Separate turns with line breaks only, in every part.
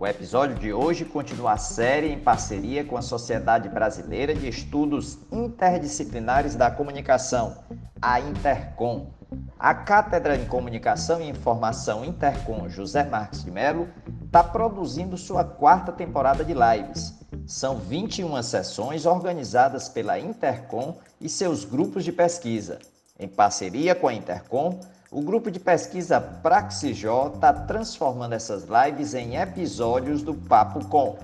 O episódio de hoje continua a série em parceria com a Sociedade Brasileira de Estudos Interdisciplinares da Comunicação, a Intercom. A Cátedra em Comunicação e Informação Intercom José Marques de Mello está produzindo sua quarta temporada de lives. São 21 sessões organizadas pela Intercom e seus grupos de pesquisa. Em parceria com a Intercom, o grupo de pesquisa Praxijó está transformando essas lives em episódios do Papo Com.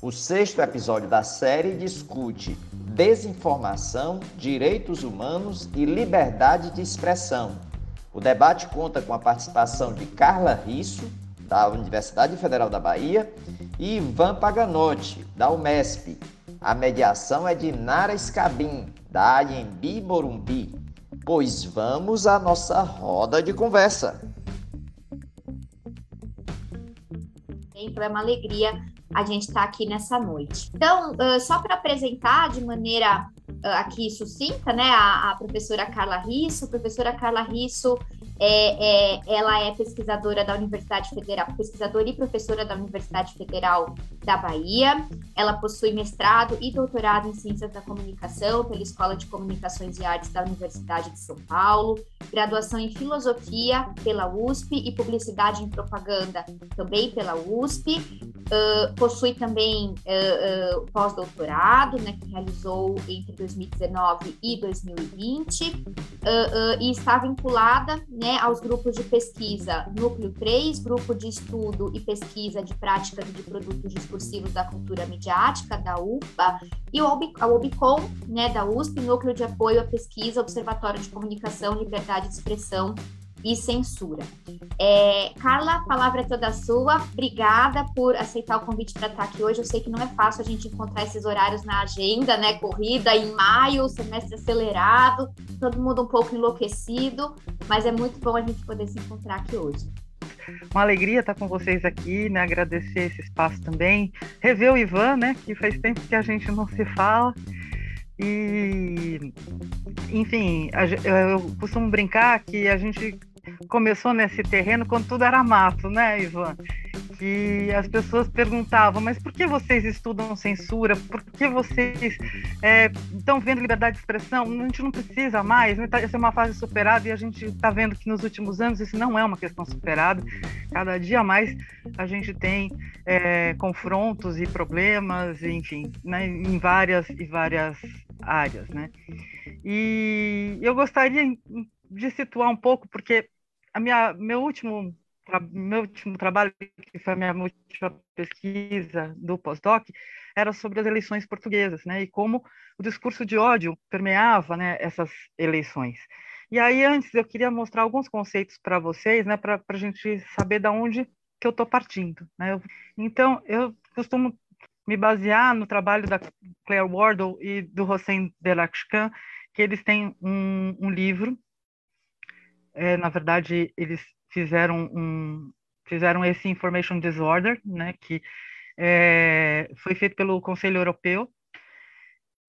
O sexto episódio da série discute desinformação, direitos humanos e liberdade de expressão. O debate conta com a participação de Carla Risso, da Universidade Federal da Bahia, e Ivan Paganotti, da UMESP. A mediação é de Nara Scabim, da AMB Morumbi pois vamos à nossa roda de conversa.
Então é uma alegria a gente estar tá aqui nessa noite. Então, uh, só para apresentar de maneira uh, aqui sucinta, né, a, a professora Carla Risso. A professora Carla Risso é, é, ela é pesquisadora da Universidade Federal, pesquisadora e professora da Universidade Federal da Bahia. Ela possui mestrado e doutorado em Ciências da Comunicação pela Escola de Comunicações e Artes da Universidade de São Paulo, graduação em Filosofia pela USP e Publicidade em Propaganda também pela USP. Uh, possui também uh, uh, pós-doutorado, né, que realizou entre 2019 e 2020, e está vinculada né, né, aos grupos de pesquisa. Núcleo 3, Grupo de Estudo e Pesquisa de Práticas de Produtos Discursivos da Cultura Midiática, da UPA, e o a UBCOM, né, da USP, Núcleo de Apoio à Pesquisa, Observatório de Comunicação, Liberdade de Expressão e censura. É, Carla, a palavra é toda sua. Obrigada por aceitar o convite para estar aqui hoje. Eu sei que não é fácil a gente encontrar esses horários na agenda, né? Corrida em maio, semestre acelerado, todo mundo um pouco enlouquecido, mas é muito bom a gente poder se encontrar aqui hoje.
Uma alegria estar com vocês aqui, né? Agradecer esse espaço também. Rever o Ivan, né? Que faz tempo que a gente não se fala. E, enfim, eu costumo brincar que a gente começou nesse terreno quando tudo era mato, né, Ivan? Que as pessoas perguntavam, mas por que vocês estudam censura? Por que vocês estão é, vendo liberdade de expressão? A gente não precisa mais, né? Tá, essa é uma fase superada e a gente está vendo que nos últimos anos isso não é uma questão superada. Cada dia mais a gente tem é, confrontos e problemas, enfim, né, em várias e várias áreas, né? E eu gostaria de situar um pouco, porque a minha, meu último meu último trabalho, que foi a minha última pesquisa do pós-doc, era sobre as eleições portuguesas, né? E como o discurso de ódio permeava, né, essas eleições. E aí, antes, eu queria mostrar alguns conceitos para vocês, né, para a gente saber de onde que eu estou partindo. Né? Então, eu costumo me basear no trabalho da Claire Wardle e do Hossein Delakshkan, que eles têm um, um livro. É, na verdade, eles fizeram um fizeram esse Information Disorder, né, que é, foi feito pelo Conselho Europeu,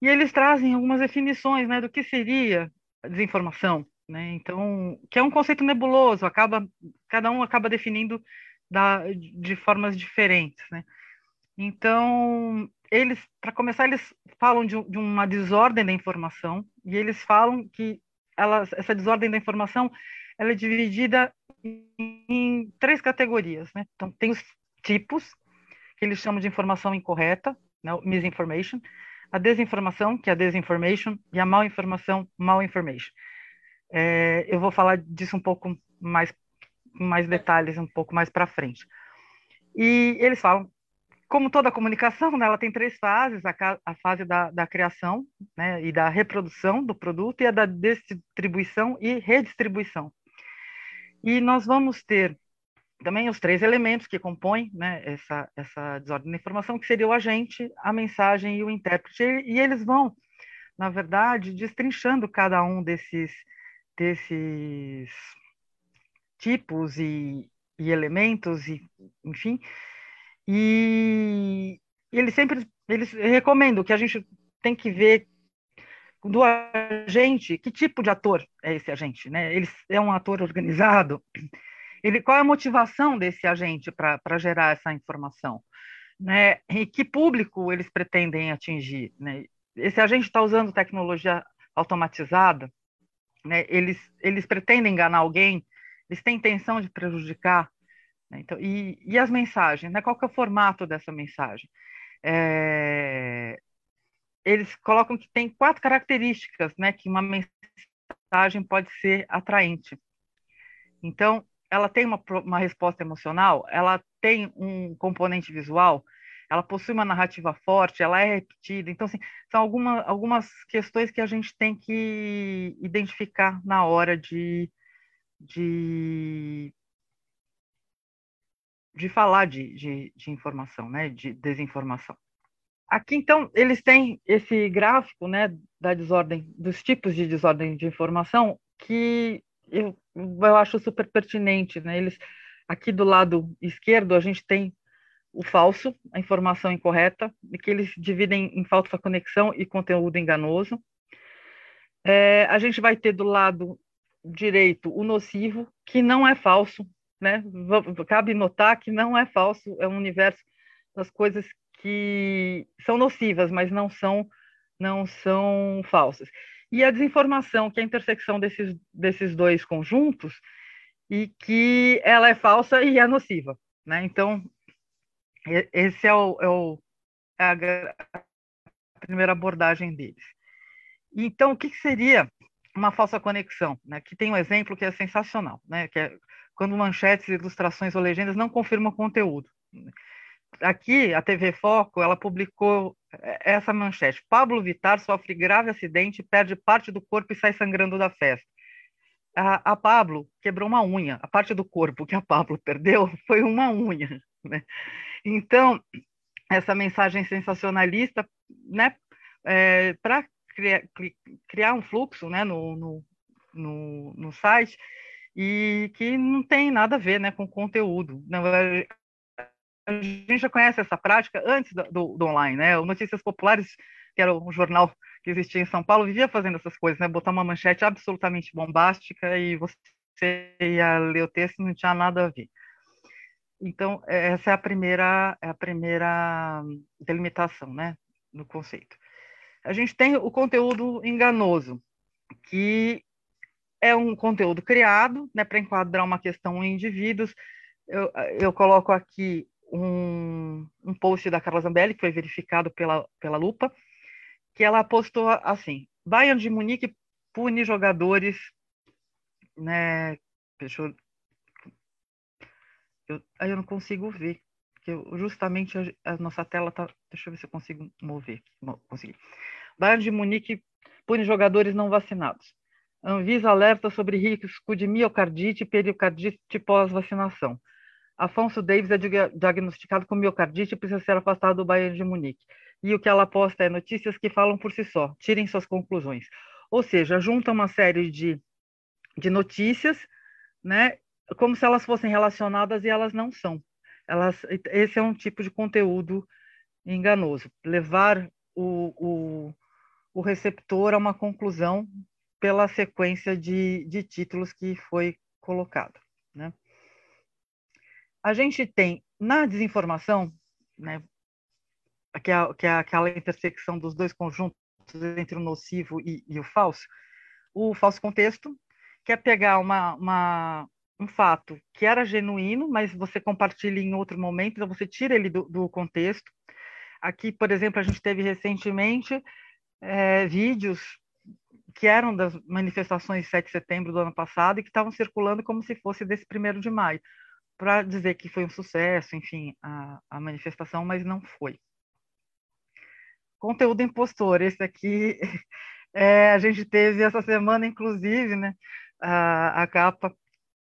e eles trazem algumas definições, né, do que seria desinformação, né? Então, que é um conceito nebuloso, acaba cada um acaba definindo da, de formas diferentes, né? Então, eles, para começar, eles falam de, de, uma desordem da informação e eles falam que essa desordem da informação ela é dividida em três categorias, né? Então, tem os tipos, que eles chamam de informação incorreta, né? misinformation, a desinformação, que é a desinformation, e a mal informação, mal information. É, eu vou falar disso um pouco mais, mais detalhes, um pouco mais para frente. E eles falam como toda comunicação, né, ela tem três fases: a, a fase da, da criação né, e da reprodução do produto, e a da distribuição e redistribuição. E nós vamos ter também os três elementos que compõem né, essa, essa desordem da informação, que seria o agente, a mensagem e o intérprete, e eles vão na verdade, destrinchando cada um desses, desses tipos e, e elementos, e, enfim, e, eles sempre eles recomendam que a gente tem que ver do agente, que tipo de ator é esse agente, né? Ele é um ator organizado? Ele, qual é a motivação desse agente para gerar essa informação? Né? E que público eles pretendem atingir? Né? Esse agente está usando tecnologia automatizada? Né? Eles, eles pretendem enganar alguém? Eles têm intenção de prejudicar? Né? Então, e, e as mensagens? Né? Qual que é o formato dessa mensagem? É, eles colocam que tem quatro características, né, que uma mensagem pode ser atraente. Então, ela tem uma, uma resposta emocional, ela tem um componente visual, ela possui uma narrativa forte, ela é repetida. Então, assim, são alguma, algumas questões que a gente tem que identificar na hora de, de, de falar de, de, de informação, né, de desinformação. Aqui, então, eles têm esse gráfico né, da desordem, dos tipos de desordem de informação, que eu, eu acho super pertinente. Né? Eles, aqui do lado esquerdo, a gente tem o falso, a informação incorreta, que eles dividem em falsa conexão e conteúdo enganoso. É, a gente vai ter do lado direito o nocivo, que não é falso, né? Cabe notar que não é falso, é um universo das coisas que são nocivas, mas não são não são falsas. E a desinformação, que é a intersecção desses, desses dois conjuntos, e que ela é falsa e é nociva. Né? Então, esse é, o, é, o, é a, a, primeira abordagem deles. Então, o que, que seria uma falsa conexão? Né? Que tem um exemplo que é sensacional, né? que é quando manchetes, ilustrações ou legendas não confirmam conteúdo aqui a TV Foco ela publicou é, essa manchete: Pablo Vitar sofre grave acidente, perde parte do corpo e sai sangrando da festa. A, a Pablo quebrou uma unha. A parte do corpo que a Pablo perdeu foi uma unha. Né? Então essa mensagem sensacionalista, né, é, para criar, criar, um fluxo, né, no, no, no, no site e que não tem nada a ver né, com conteúdo. Não, a gente já conhece essa prática antes do, do, do, online, né? O Notícias Populares, que era um jornal que existia em São Paulo, vivia fazendo essas coisas, né? Botar uma manchete absolutamente bombástica e você ia ler o texto e não tinha nada a ver. Então, essa é a primeira, é a primeira delimitação, né, no conceito. A gente tem o conteúdo enganoso, que é um conteúdo criado, né, para enquadrar uma questão em indivíduos. Eu, eu coloco aqui um, um post da Carla Zambelli, que foi verificado pela, pela Lupa, que ela postou assim: Bayern de Munique pune jogadores, né? Deixa eu, eu, eu não consigo ver, porque eu, justamente a, a, nossa tela tá. Deixa eu ver se eu consigo mover. Consegui. Bayern de Munique pune jogadores não vacinados. Anvisa alerta sobre risco de miocardite e pericardite pós-vacinação. Afonso Davis é diagnosticado com miocardite e precisa ser afastado do Bayern de Munique. E o que ela posta é notícias que falam por si só. Tirem suas conclusões. Ou seja, junta uma série de, de notícias, né, como se elas fossem relacionadas e elas não são. Elas, esse é um tipo de conteúdo enganoso. Levar o, o, o receptor a uma conclusão pela sequência de, de títulos que foi colocado. Né? a gente tem na desinformação, né, que é, que é aquela intersecção dos dois conjuntos entre o nocivo e, e o falso, o falso contexto, que é pegar uma, uma, um fato que era genuíno, mas você compartilha em outro momento, então você tira ele do, do contexto. Aqui, por exemplo, a gente teve recentemente é, vídeos que eram das manifestações de 7 de setembro do ano passado e que estavam circulando como se fosse desse primeiro de maio para dizer que foi um sucesso, enfim, a, a manifestação, mas não foi. Conteúdo impostor, esse aqui é, a gente teve essa semana, inclusive, né, a, a capa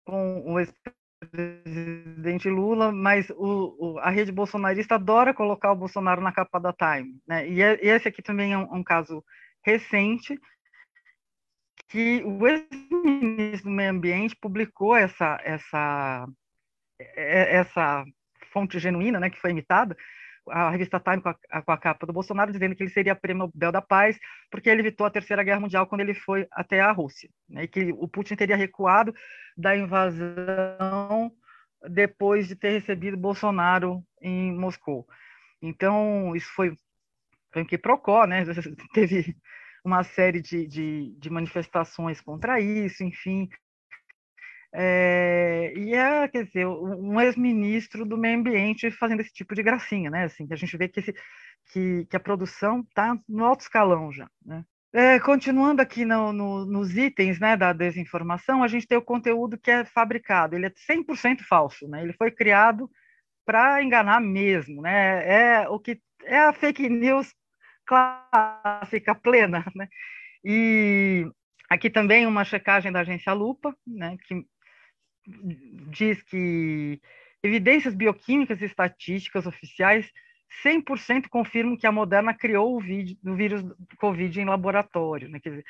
com o ex-presidente Lula, mas o, o, a rede bolsonarista adora colocar o Bolsonaro na capa da Time, né? E, é, esse aqui também é um, um caso recente que o ex-ministro do Meio Ambiente publicou essa, essa, é, essa fonte genuína, né, que foi imitada, a revista Time com a, com a, capa do Bolsonaro, dizendo que ele seria prêmio Nobel da Paz, porque ele evitou a Terceira Guerra Mundial quando ele foi até a Rússia, né, e que o Putin teria recuado da invasão depois de ter recebido Bolsonaro em Moscou. Então, isso foi, foi que procó, né? Teve uma série de, de, de manifestações contra isso, enfim. É, e é, quer dizer, um ex-ministro do meio ambiente fazendo esse tipo de gracinha, né? Assim, que a gente vê que, esse, que, que a produção está no alto escalão já, né? É, continuando aqui no, no, nos itens né, da desinformação, a gente tem o conteúdo que é fabricado, ele é 100% falso, né? ele foi criado para enganar mesmo, né? é o que é a fake news clássica, plena. Né? E aqui também uma checagem da agência Lupa, né, que diz que evidências bioquímicas e estatísticas oficiais 100% confirmam que a Moderna criou o, vídeo, o vírus Covid em laboratório. Né? Quer dizer,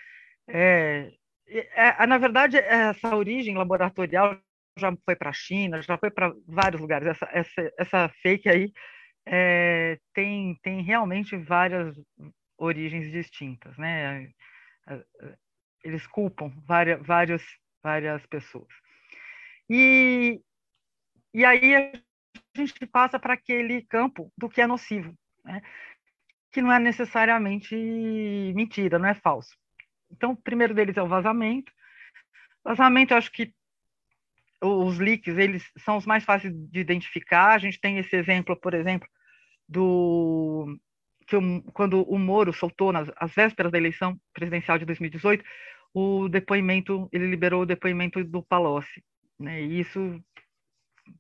é, é, é, na verdade, essa origem laboratorial já foi para a China, já foi para vários lugares. Essa, essa, essa fake aí é, tem, tem realmente várias origens distintas. Né? Eles culpam várias, várias, várias pessoas. E, e aí a gente passa para aquele campo do que é nocivo, né? que não é necessariamente mentira, não é falso. Então, o primeiro deles é o vazamento. Vazamento, eu acho que os leaks, eles são os mais fáceis de identificar. A gente tem esse exemplo, por exemplo, do que o, quando o Moro soltou nas as vésperas da eleição presidencial de 2018, o depoimento, ele liberou o depoimento do Palocci, né? E isso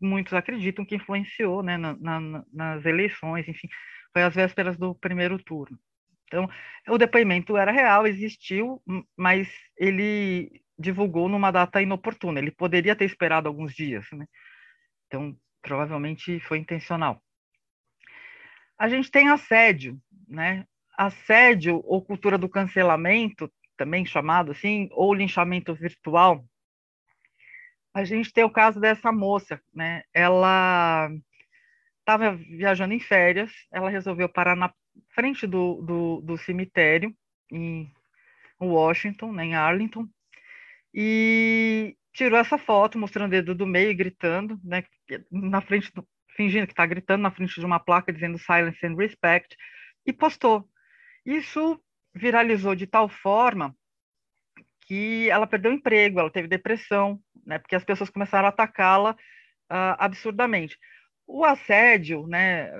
muitos acreditam que influenciou né, na, na, nas eleições, enfim, foi às vésperas do primeiro turno. Então, o depoimento era real, existiu, mas ele divulgou numa data inoportuna. Ele poderia ter esperado alguns dias, né? Então, provavelmente foi intencional. A gente tem assédio, né? Assédio ou cultura do cancelamento, também chamado assim, ou linchamento virtual, a gente tem o caso dessa moça, né? Ela estava viajando em férias, ela resolveu parar na frente do, do, do cemitério em Washington, né, em Arlington, e tirou essa foto mostrando o dedo do meio e gritando, né, na frente do, fingindo que está gritando na frente de uma placa dizendo silence and respect e postou. Isso viralizou de tal forma que ela perdeu o emprego, ela teve depressão, né, porque as pessoas começaram a atacá-la uh, absurdamente. O assédio, né,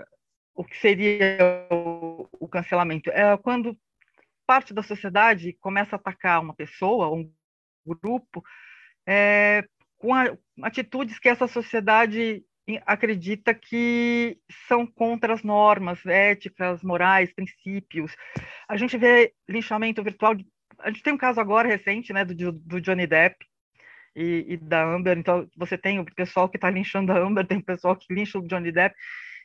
o que seria o, o, cancelamento, é quando parte da sociedade começa a atacar uma pessoa, um grupo, é, com a, atitudes que essa sociedade acredita que são contra as normas éticas, morais, princípios. A gente vê linchamento virtual a gente tem um caso agora recente, né, do, do Johnny Depp e, e, da Amber. Então, você tem o pessoal que está linchando a Amber, tem o pessoal que lincha o Johnny Depp,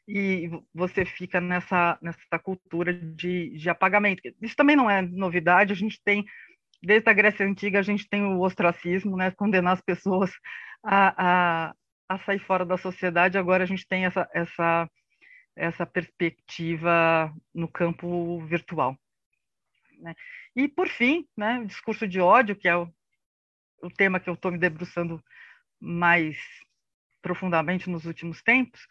e você fica nessa, nessa cultura de, de apagamento. Isso também não é novidade, a gente tem, desde a Grécia Antiga, a gente tem o ostracismo, né, condenar as pessoas a, a, a sair fora da sociedade, agora a gente tem essa, essa, essa perspectiva no campo virtual. Né? E, por fim, né, o discurso de ódio, que é o, o tema que eu estou me debruçando mais profundamente nos últimos tempos,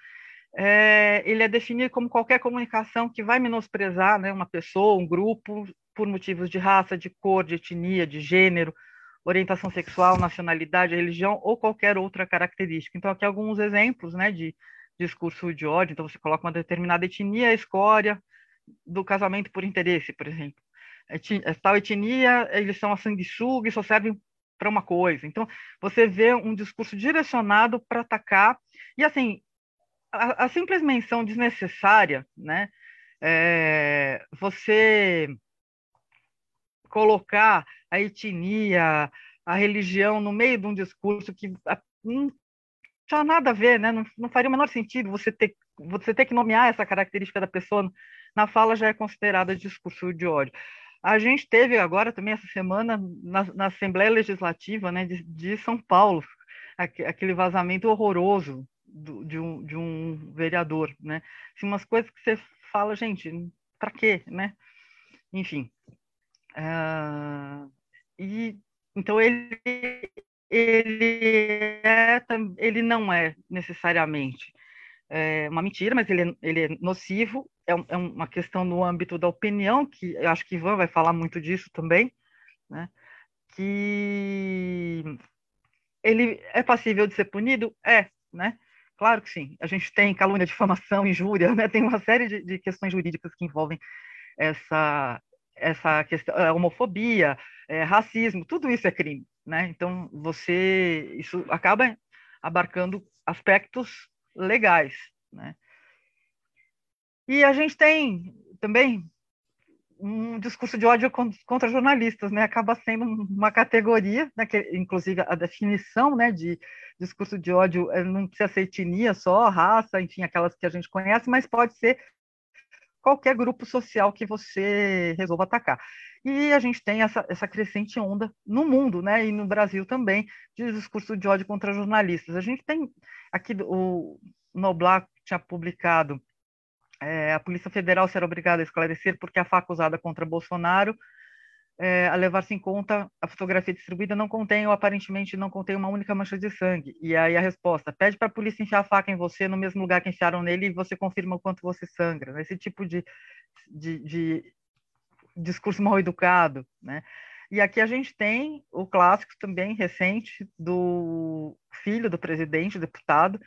é, ele é definido como qualquer comunicação que vai menosprezar né, uma pessoa, um grupo, por motivos de raça, de cor, de etnia, de gênero, orientação sexual, nacionalidade, religião ou qualquer outra característica. Então, aqui alguns exemplos né, de discurso de ódio. Então, você coloca uma determinada etnia, escória do casamento por interesse, por exemplo tal etnia, eles são a sanguessuga e só servem para uma coisa. Então, você vê um discurso direcionado para atacar, e assim, a, a, simples menção desnecessária, né, é, você colocar a etnia, a religião no meio de um discurso que não tinha nada a ver, né, não, não faria o menor sentido você ter, você ter que nomear essa característica da pessoa na fala já é considerada discurso de ódio. A gente teve agora também essa semana na, na Assembleia Legislativa né, de, de São Paulo aquele vazamento horroroso do, de, um, de um vereador, né? Assim, umas coisas que você fala, gente, para quê, né? Enfim. Uh, e então ele ele é, ele não é necessariamente é, uma mentira, mas ele é, ele é nocivo. É, é, uma questão no âmbito da opinião que eu acho que Ivan vai falar muito disso também, né? Que ele é passível de ser punido? É, né? Claro que sim. A gente tem calúnia, difamação, injúria, né? Tem uma série de, de questões jurídicas que envolvem essa essa questão, é, homofobia, é, racismo, tudo isso é crime, né? Então você isso acaba abarcando aspectos legais, né? E a gente tem também um discurso de ódio contra jornalistas, né? Acaba sendo uma categoria, né? que, inclusive a definição, né, de discurso de ódio eh, não precisa ser etnia só, raça, enfim, aquelas que a gente conhece, mas pode ser qualquer grupo social que você resolva atacar. E a gente tem essa, essa crescente onda no mundo, né, e no Brasil também, de discurso de ódio contra jornalistas. A gente tem aqui o Noblar tinha publicado é, a Polícia Federal será obrigada a esclarecer porque a faca usada contra Bolsonaro, é, a levar-se em conta, a fotografia distribuída não contém ou aparentemente não contém uma única mancha de sangue. E aí a resposta, pede para a polícia enfiar a faca em você no mesmo lugar que enfiaram nele e você confirma o quanto você sangra. Esse tipo de, de, de discurso mal educado, né? E aqui a gente tem o clássico também recente do filho do presidente, deputado,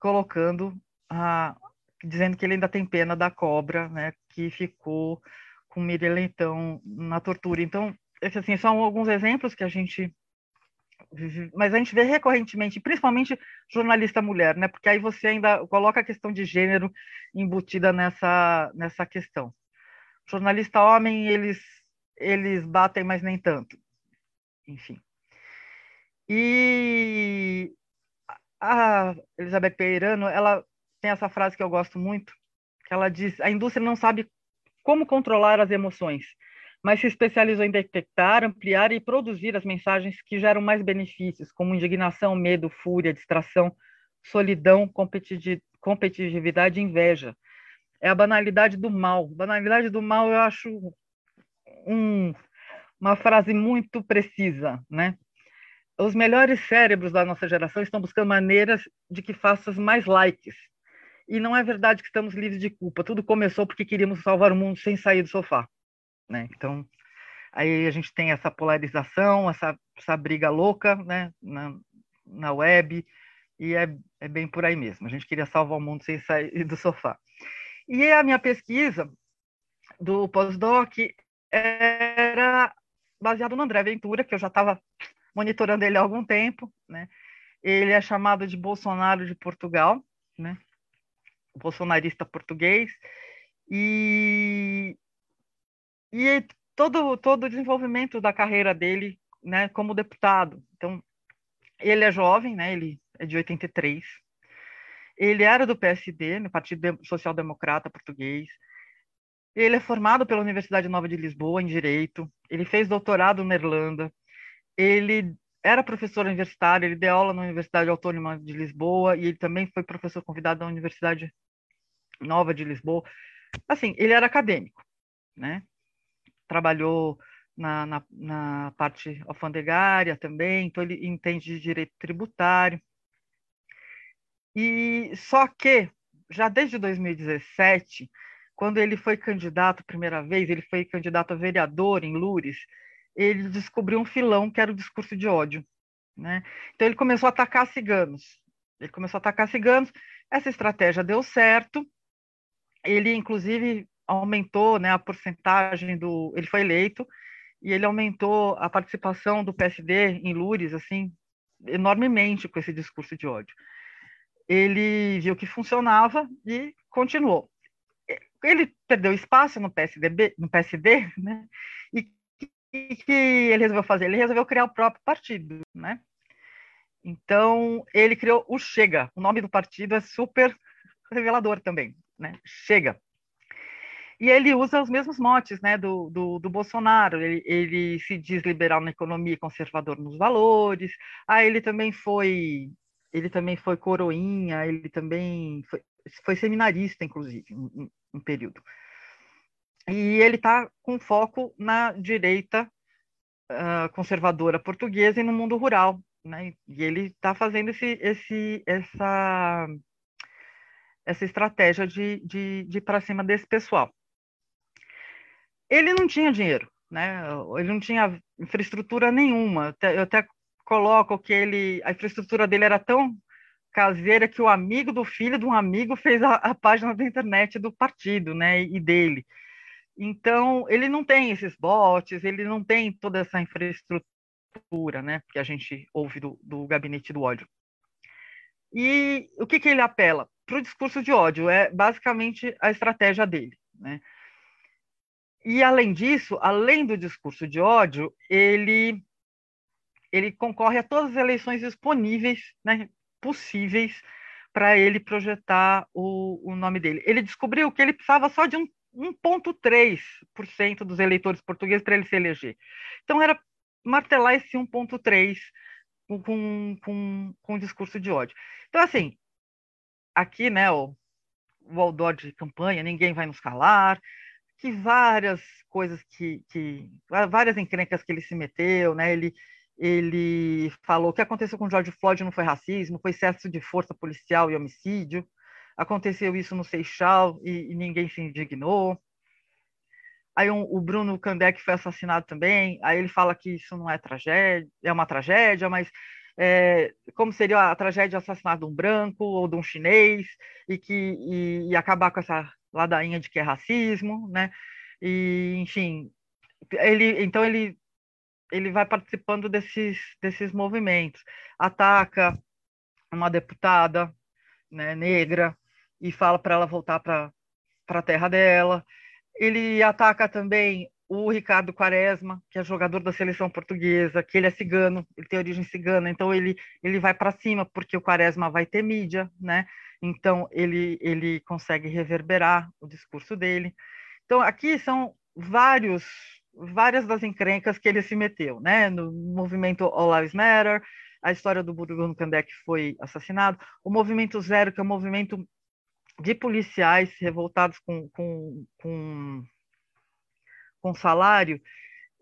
colocando a, dizendo que ele ainda tem pena da cobra, né, que ficou com Miriam Leitão na tortura. Então, assim, são alguns exemplos que a gente mas a gente vê recorrentemente, principalmente jornalista mulher, né? Porque aí você ainda coloca a questão de gênero embutida nessa nessa questão. Jornalista homem, eles eles batem, mas nem tanto. Enfim. E a Elizabeth Peirano, ela tem essa frase que eu gosto muito, que ela diz: a indústria não sabe como controlar as emoções, mas se especializou em detectar, ampliar e produzir as mensagens que geram mais benefícios, como indignação, medo, fúria, distração, solidão, competitividade e inveja. É a banalidade do mal. Banalidade do mal, eu acho um, uma frase muito precisa, né? Os melhores cérebros da nossa geração estão buscando maneiras de que faças mais likes, e não é verdade que estamos livres de culpa. Tudo começou porque queríamos salvar o mundo sem sair do sofá. Né? Então, aí a gente tem essa polarização, essa, essa briga louca né? na, na web, e é, é bem por aí mesmo. A gente queria salvar o mundo sem sair do sofá. E a minha pesquisa do pós-doc era baseado no André Ventura, que eu já estava monitorando ele há algum tempo, né? Ele é chamado de Bolsonaro de Portugal, né? Bolsonarista português, e, e todo, todo o desenvolvimento da carreira dele né, como deputado. Então, ele é jovem, né, ele é de 83, ele era do PSD, no Partido Social Democrata Português, ele é formado pela Universidade Nova de Lisboa em Direito, ele fez doutorado na Irlanda, ele era professor universitário, ele deu aula na Universidade Autônoma de Lisboa e ele também foi professor convidado da Universidade Nova de Lisboa. Assim, ele era acadêmico, né? Trabalhou na, na, na parte alfandegária também, então ele entende de direito tributário. E só que já desde 2017, quando ele foi candidato primeira vez, ele foi candidato a vereador em Lures, ele descobriu um filão que era o discurso de ódio, né? Então ele começou a atacar ciganos. Ele começou a atacar ciganos. Essa estratégia deu certo ele inclusive aumentou né, a porcentagem do. Ele foi eleito e ele aumentou a participação do PSD em Lures assim enormemente com esse discurso de ódio. Ele viu que funcionava e continuou. Ele perdeu espaço no PSDB, no PSD, né? E o que ele resolveu fazer? Ele resolveu criar o próprio partido, né? Então, ele criou o Chega. O nome do partido é super revelador também né? Chega. E ele usa os mesmos motes né, do, do, do Bolsonaro. Ele, ele, se diz liberal na economia e conservador nos valores. Ah, ele também foi ele também foi coroinha, ele também foi, foi seminarista, inclusive, um, um período. E ele está com foco na direita uh, conservadora portuguesa e no mundo rural. Né? E ele está fazendo esse, esse, essa, essa estratégia de, de, de ir para cima desse pessoal. Ele não tinha dinheiro, né? ele não tinha infraestrutura nenhuma. Eu até coloco que ele, a infraestrutura dele era tão caseira que o amigo do filho de um amigo fez a, a página da internet do partido, né, e dele. Então, ele não tem esses bots, ele não tem toda essa infraestrutura, né, que a gente ouve do, do gabinete do ódio. E o que, que ele apela? Para o discurso de ódio, é basicamente a estratégia dele, né? E além disso, além do discurso de ódio, ele ele concorre a todas as eleições disponíveis, né, possíveis para ele projetar o, o nome dele. Ele descobriu que ele precisava só de um 1,3% dos eleitores portugueses para ele se eleger. Então, era martelar esse 1,3% com, com, com, discurso de ódio. Então, assim, aqui, né, o, o outdoor de campanha, ninguém vai nos calar, que várias coisas que, que várias encrencas que ele se meteu, né, ele ele falou que aconteceu com George Floyd não foi racismo, foi excesso de força policial e homicídio. Aconteceu isso no Seixal e, e ninguém se indignou. Aí um, o Bruno Kandek foi assassinado também. Aí ele fala que isso não é tragédia, é uma tragédia, mas é, como seria a tragédia de assassinato de um branco ou de um chinês e que e, e acabar com essa ladainha de que é racismo, né? E enfim, ele então ele ele vai participando desses, desses movimentos. Ataca uma deputada né, negra e fala para ela voltar para a terra dela. Ele ataca também o Ricardo Quaresma, que é jogador da seleção portuguesa, que ele é cigano, ele tem origem cigana, então ele, ele vai para cima, porque o Quaresma vai ter mídia, né? Então ele, ele consegue reverberar o discurso dele. Então aqui são vários várias das encrencas que ele se meteu, né? No movimento All Lives Matter, a história do Bruno Kandek foi assassinado, o movimento Zero, que é um movimento de policiais revoltados com, com, com, com salário,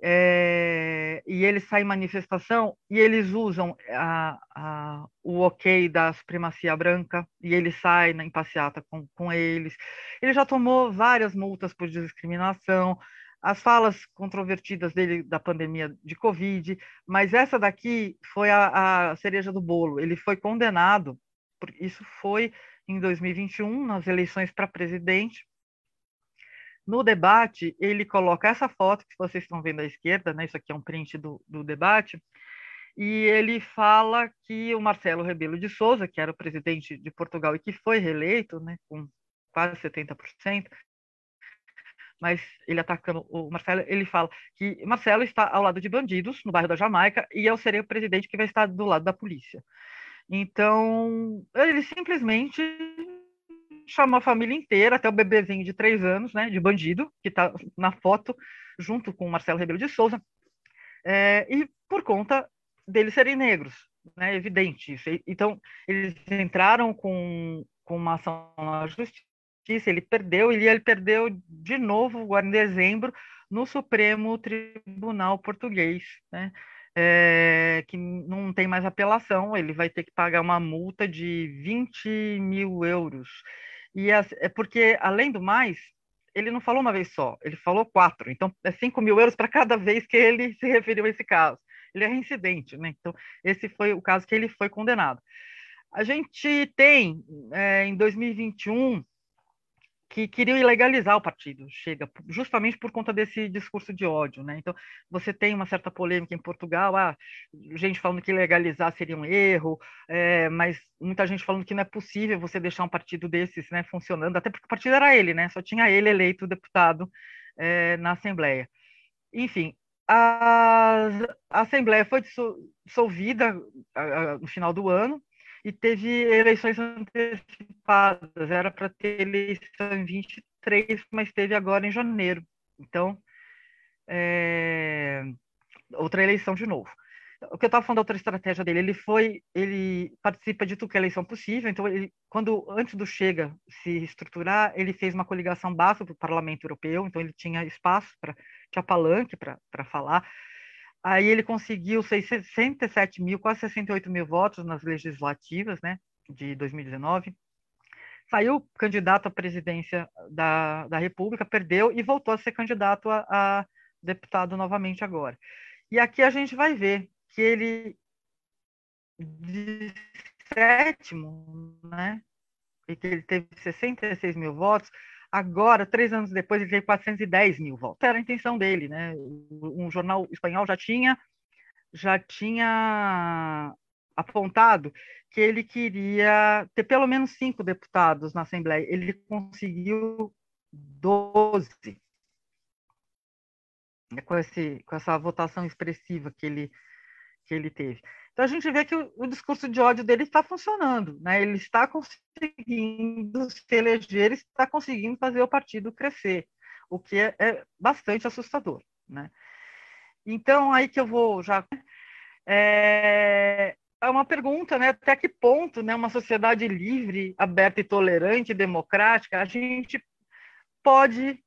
é, e eles saem em manifestação e eles usam a, a, o ok da supremacia branca e ele sai em passeata com, com eles. Ele já tomou várias multas por discriminação, as falas controvertidas dele da pandemia de Covid, mas essa daqui foi a, a cereja do bolo. Ele foi condenado, isso foi em 2021, nas eleições para presidente. No debate, ele coloca essa foto que vocês estão vendo à esquerda, né? isso aqui é um print do, do debate, e ele fala que o Marcelo Rebelo de Souza, que era o presidente de Portugal e que foi reeleito, né, com quase 70%, mas ele atacando o Marcelo, ele fala que Marcelo está ao lado de bandidos no bairro da Jamaica e eu serei o presidente que vai estar do lado da polícia. Então, ele simplesmente chamou a família inteira, até o bebezinho de três anos, né, de bandido, que está na foto, junto com o Marcelo Rebelo de Souza, é, e por conta deles serem negros, né, evidente isso. Então, eles entraram com, com uma ação na justiça, ele perdeu, e ele perdeu de novo agora em dezembro no Supremo Tribunal Português, né? É, que não tem mais apelação, ele vai ter que pagar uma multa de 20 mil euros. E é porque, além do mais, ele não falou uma vez só, ele falou quatro. Então, é 5 mil euros para cada vez que ele se referiu a esse caso. Ele é reincidente, né? Então, esse foi o caso que ele foi condenado. A gente tem, é, em 2021, que queriam ilegalizar o partido, chega, justamente por conta desse discurso de ódio, né? Então, você tem uma certa polêmica em Portugal, ah, gente falando que legalizar seria um erro, é, mas muita gente falando que não é possível você deixar um partido desses, né, funcionando, até porque o partido era ele, né? Só tinha ele eleito deputado é, na Assembleia. Enfim, a, a Assembleia foi dissolvida no final do ano, e teve eleições antecipadas, era para ter eleição em 23, três, mas teve agora em janeiro. Então, é, outra eleição de novo. O que eu estava falando da outra estratégia dele, ele foi, ele participa de tudo que é eleição possível. Então, ele, quando antes do Chega se estruturar, ele fez uma coligação básica para o Parlamento Europeu. Então, ele tinha espaço para tinha palanque para falar. Aí ele conseguiu 67 mil, quase 68 mil votos nas legislativas, né, de 2019 saiu candidato à presidência da, da República, perdeu e voltou a ser candidato a, a deputado novamente agora. E aqui a gente vai ver que ele, de sétimo, né, e que ele teve 66 mil votos, agora, três anos depois, ele teve 410 mil votos. Era a intenção dele, né? Um jornal espanhol já tinha, já tinha apontado que ele queria ter pelo menos cinco deputados na Assembleia. Ele conseguiu 12 com, esse, com essa votação expressiva que ele, que ele teve. Então a gente vê que o, o discurso de ódio dele está funcionando, né? Ele está conseguindo se eleger, está conseguindo fazer o partido crescer, o que é, é bastante assustador, né? Então aí que eu vou já é, é uma pergunta, né? Até que ponto, né, uma sociedade livre, aberta e tolerante, democrática, a gente pode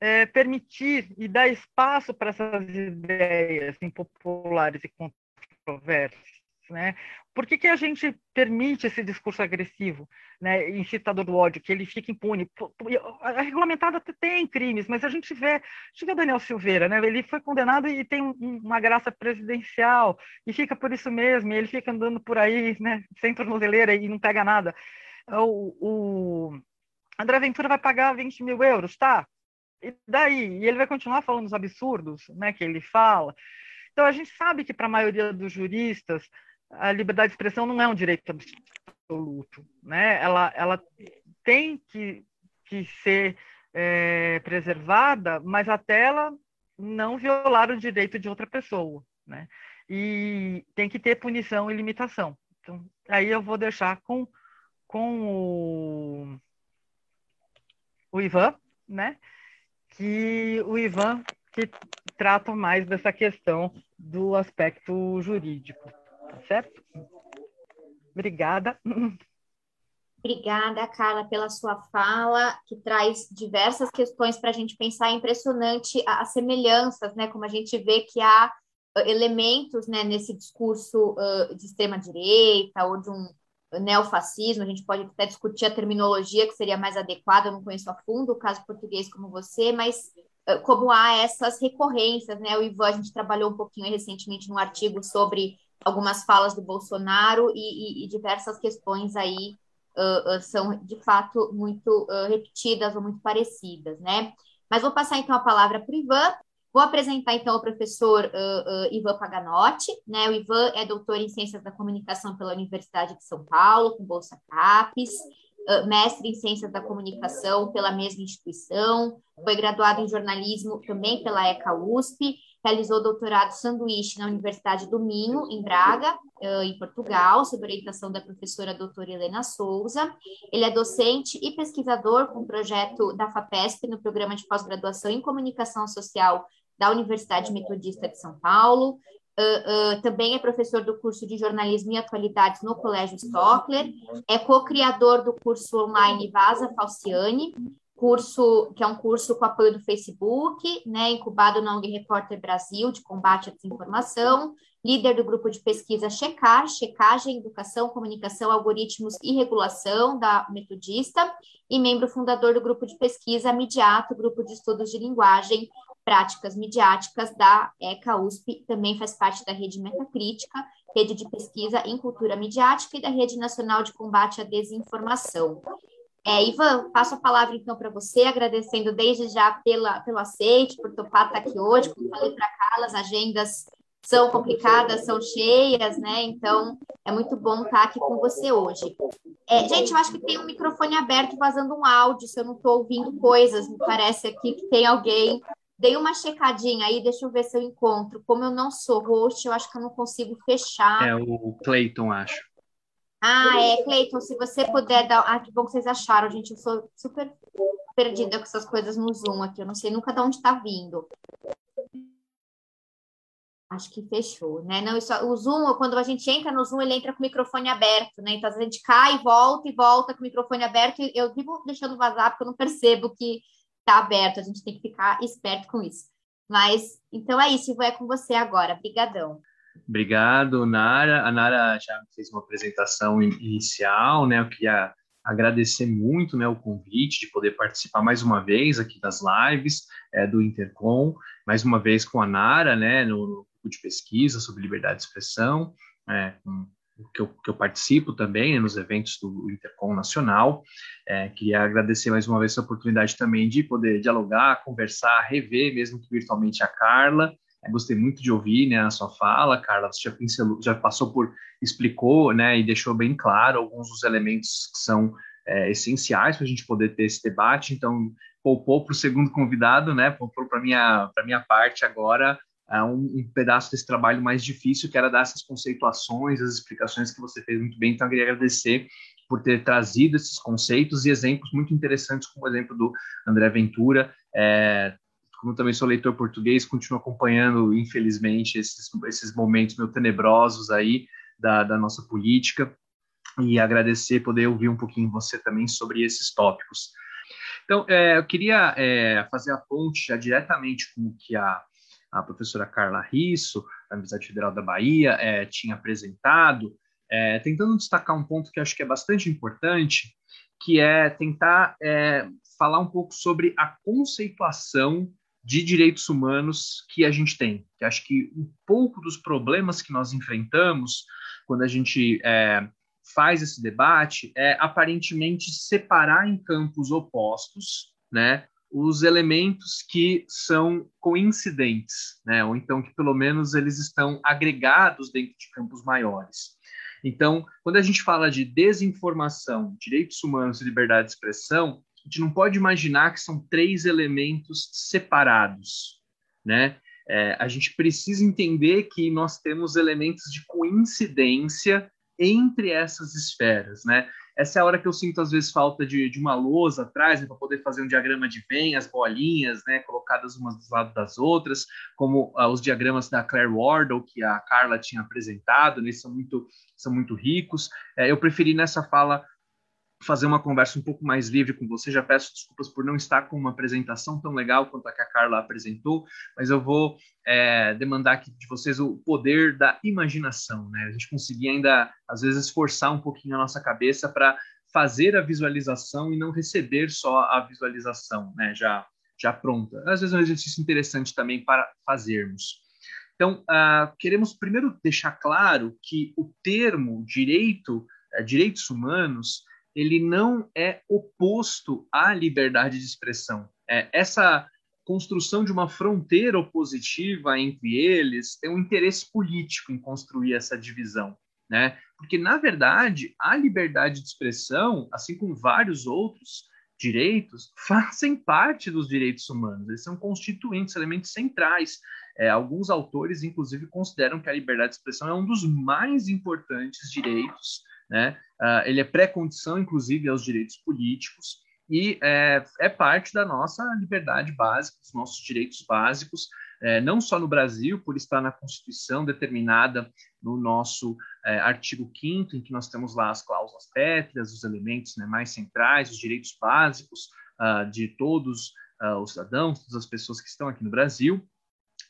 é, permitir e dar espaço para essas ideias impopulares e controversas? Né? Por que, que a gente permite esse discurso agressivo, né, incitador do ódio, que ele fica impune? A regulamentada tem crimes, mas a gente vê, a gente vê Daniel Silveira, né, ele foi condenado e tem uma graça presidencial, e fica por isso mesmo, ele fica andando por aí, né, sem tornozeleira e não pega nada. O, o André Ventura vai pagar 20 mil euros, tá? E daí? E ele vai continuar falando os absurdos né, que ele fala. Então, a gente sabe que para a maioria dos juristas, a liberdade de expressão não é um direito absoluto, né? Ela, ela tem que, que ser é, preservada, mas até ela não violar o direito de outra pessoa, né? E tem que ter punição e limitação. Então, aí eu vou deixar com, com o, o Ivan, né? Que o Ivan que trata mais dessa questão do aspecto jurídico tá certo? Obrigada.
Obrigada, Carla, pela sua fala, que traz diversas questões para a gente pensar. É impressionante as semelhanças, né? Como a gente vê que há uh, elementos né, nesse discurso uh, de extrema-direita ou de um neofascismo. A gente pode até discutir a terminologia que seria mais adequada, eu não conheço a fundo o caso português como você, mas como há essas recorrências, né? O Ivan, a gente trabalhou um pouquinho recentemente num artigo sobre algumas falas do Bolsonaro e, e, e diversas questões aí uh, uh, são de fato muito uh, repetidas ou muito parecidas, né? Mas vou passar então a palavra para o Ivan. Vou apresentar então o professor Ivan Paganotti, né? O Ivan é doutor em Ciências da Comunicação pela Universidade de São Paulo, com bolsa CAPES, mestre em Ciências da Comunicação pela mesma instituição, foi graduado em jornalismo também pela ECA USP realizou doutorado sanduíche na Universidade do Minho, em Braga, em Portugal, sob orientação da professora doutora Helena Souza. Ele é docente e pesquisador com o projeto da FAPESP no programa de pós-graduação em comunicação social da Universidade Metodista de São Paulo. Uh, uh, também é professor do curso de jornalismo e atualidades no Colégio Stockler, é co-criador do curso online Vaza Falciani, curso que é um curso com apoio do Facebook, né, incubado na ONG Repórter Brasil de combate à desinformação, líder do grupo de pesquisa Checar, Checagem, Educação, Comunicação, Algoritmos e Regulação da Metodista, e membro fundador do grupo de pesquisa Midiato, grupo de estudos de linguagem, práticas midiáticas da ECA USP, também faz parte da rede Metacrítica, rede de pesquisa em cultura midiática e da Rede Nacional de Combate à Desinformação. É, Ivan, passo a palavra então para você, agradecendo desde já pela, pelo aceite, por topar estar aqui hoje. Como falei para Carla, as agendas são complicadas, são cheias, né? Então é muito bom estar aqui com você hoje. É, gente, eu acho que tem um microfone aberto vazando um áudio, se eu não estou ouvindo coisas, me parece aqui que tem alguém. Dei uma checadinha aí, deixa eu ver se eu encontro. Como eu não sou host, eu acho que eu não consigo fechar.
É o Clayton, acho.
Ah, é, Cleiton, se você puder dar. Ah, que bom que vocês acharam, gente. Eu sou super perdida com essas coisas no Zoom aqui. Eu não sei nunca de onde está vindo. Acho que fechou, né? Não, isso, o Zoom, quando a gente entra no Zoom, ele entra com o microfone aberto, né? Então a gente cai, volta e volta com o microfone aberto. Eu vivo deixando vazar porque eu não percebo que está aberto. A gente tem que ficar esperto com isso. Mas então é isso, vou é com você agora. Obrigadão.
Obrigado, Nara. A Nara já fez uma apresentação inicial, né? Eu queria agradecer muito né, o convite de poder participar mais uma vez aqui das lives é, do Intercom, mais uma vez com a Nara, né, no, de pesquisa sobre liberdade de expressão, é, que, eu, que eu participo também né, nos eventos do Intercom Nacional. É, queria agradecer mais uma vez a oportunidade também de poder dialogar, conversar, rever, mesmo que virtualmente, a Carla. É, gostei muito de ouvir né, a sua fala, Carla. Você já, pincelou, já passou por, explicou né, e deixou bem claro alguns dos elementos que são é, essenciais para a gente poder ter esse debate. Então, poupou para o segundo convidado, né? Poupou para minha para minha parte agora um, um, pedaço desse trabalho mais difícil, que era dar essas conceituações, as explicações que você fez muito bem. Então, eu queria agradecer por ter trazido esses conceitos e exemplos muito interessantes, como o exemplo do André Ventura. É, como também sou leitor português, continuo acompanhando, infelizmente, esses, esses momentos meio tenebrosos aí da, da nossa política e agradecer poder ouvir um pouquinho você também sobre esses tópicos. Então, é, eu queria é, fazer a ponte já diretamente com o que a a professora Carla Risso, da Universidade Federal da Bahia, é, tinha apresentado, é, tentando destacar um ponto que acho que é bastante importante, que é tentar é, falar um pouco sobre a conceituação de direitos humanos que a gente tem. Que acho que um pouco dos problemas que nós enfrentamos quando a gente faz esse debate é aparentemente separar em campos opostos, né, os elementos que são coincidentes, né? ou então que pelo menos eles estão agregados dentro de campos maiores. Então, quando a gente fala de desinformação, direitos humanos e liberdade de expressão, a gente não pode imaginar que são três elementos separados, né? É, a gente precisa entender que nós temos elementos de coincidência entre essas esferas, né? Essa é a hora que eu sinto, às vezes, falta de, de uma lousa atrás, né, para poder fazer um diagrama de Venn, as bolinhas, né, colocadas umas do lado das outras, como uh, os diagramas da Claire Wardle, que a Carla tinha apresentado, né, são, muito, são muito ricos. É, eu preferi nessa fala fazer uma conversa um pouco mais livre com você. Já peço desculpas por não estar com uma apresentação tão legal quanto a que a Carla apresentou, mas eu vou é, demandar aqui de vocês o poder da imaginação, né? A gente conseguir ainda, às vezes, esforçar um pouquinho a nossa cabeça para fazer a visualização e não receber só a visualização, né? Já, já pronta. Às vezes é um exercício interessante também para fazermos. Então, uh, queremos primeiro deixar claro que o termo direito, uh, direitos humanos, ele não é oposto à liberdade de expressão. É, essa construção de uma fronteira opositiva entre eles tem um interesse político em construir essa divisão, né? Porque na verdade a liberdade de expressão, assim como vários outros direitos, fazem parte dos direitos humanos. Eles são constituintes, elementos centrais. É, alguns autores, inclusive, consideram que a liberdade de expressão é um dos mais importantes direitos né? Uh, ele é pré-condição, inclusive, aos direitos políticos e é, é, parte da nossa liberdade básica, dos nossos direitos básicos, é, não só no Brasil, por estar na Constituição determinada no nosso é, artigo 5 em que nós temos lá as cláusulas pétreas, os elementos né, mais centrais, os direitos básicos uh, de todos uh, os cidadãos, todas as pessoas que estão aqui no Brasil,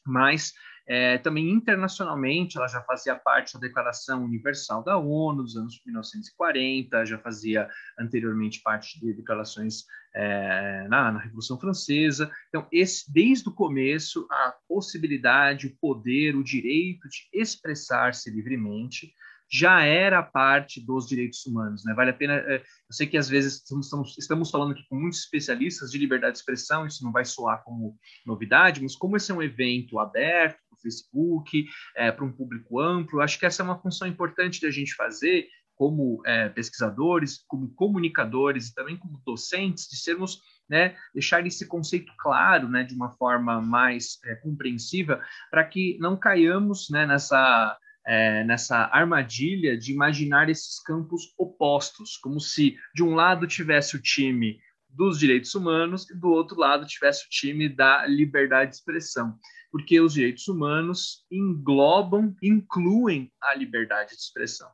mas é, também internacionalmente, ela já fazia parte da Declaração Universal da ONU dos anos 1940, já fazia anteriormente parte de declarações é, na, na, Revolução Francesa. Então, esse, desde o começo, a possibilidade, o poder, o direito de expressar-se livremente já era parte dos direitos humanos. Né? Vale a pena. É, eu sei que às vezes estamos, estamos falando aqui com muitos especialistas de liberdade de expressão, isso não vai soar como novidade, mas como esse é um evento aberto, Facebook, é, para um público amplo. Acho que essa é uma função importante da gente fazer como é, pesquisadores, como comunicadores e também como docentes, de sermos, né, deixar esse conceito claro, né, de uma forma mais é, compreensiva, para que não caiamos, né, nessa é, nessa armadilha de imaginar esses campos opostos, como se de um lado tivesse o time dos direitos humanos e do outro lado tivesse o time da liberdade de expressão, porque os direitos humanos englobam, incluem a liberdade de expressão.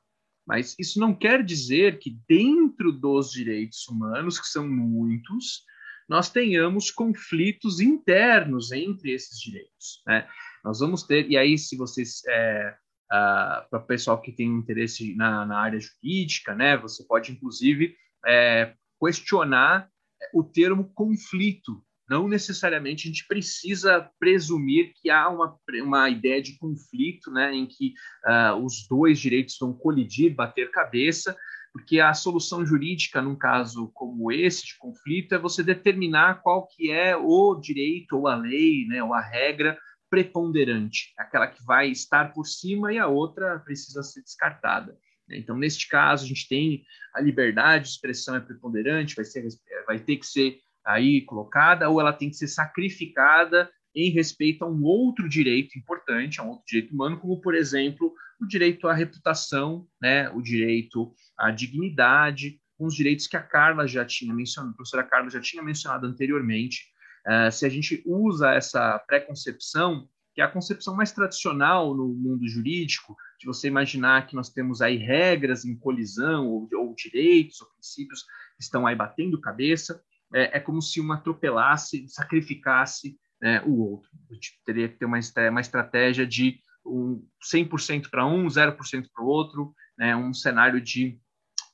Mas isso não quer dizer que dentro dos direitos humanos, que são muitos, nós tenhamos conflitos internos entre esses direitos. Né? Nós vamos ter, e aí, se vocês, é, uh, para o pessoal que tem interesse na, na, área jurídica, né, você pode, inclusive, é, questionar o termo conflito. Não necessariamente a gente precisa presumir que há uma, uma ideia de conflito, né, em que uh, os dois direitos vão colidir, bater cabeça, porque a solução jurídica num caso como esse de conflito é você determinar qual que é o direito ou a lei, né, ou a regra preponderante, aquela que vai estar por cima e a outra precisa ser descartada. Então, neste caso, a gente tem a liberdade de expressão é preponderante, vai, ser, vai ter que ser aí colocada, ou ela tem que ser sacrificada em respeito a um outro direito importante, a um outro direito humano, como, por exemplo, o direito à reputação, né, o direito à dignidade, uns direitos que a Carla já tinha mencionado, a professora Carla já tinha mencionado anteriormente. Uh, se a gente usa essa preconcepção, que é a concepção mais tradicional no mundo jurídico, de você imaginar que nós temos aí regras em colisão, ou, ou direitos, ou princípios que estão aí batendo cabeça, é, é como se um atropelasse, sacrificasse né, o outro. A gente teria que ter uma, uma estratégia de um 100% para um, 0% para o outro, né, um cenário de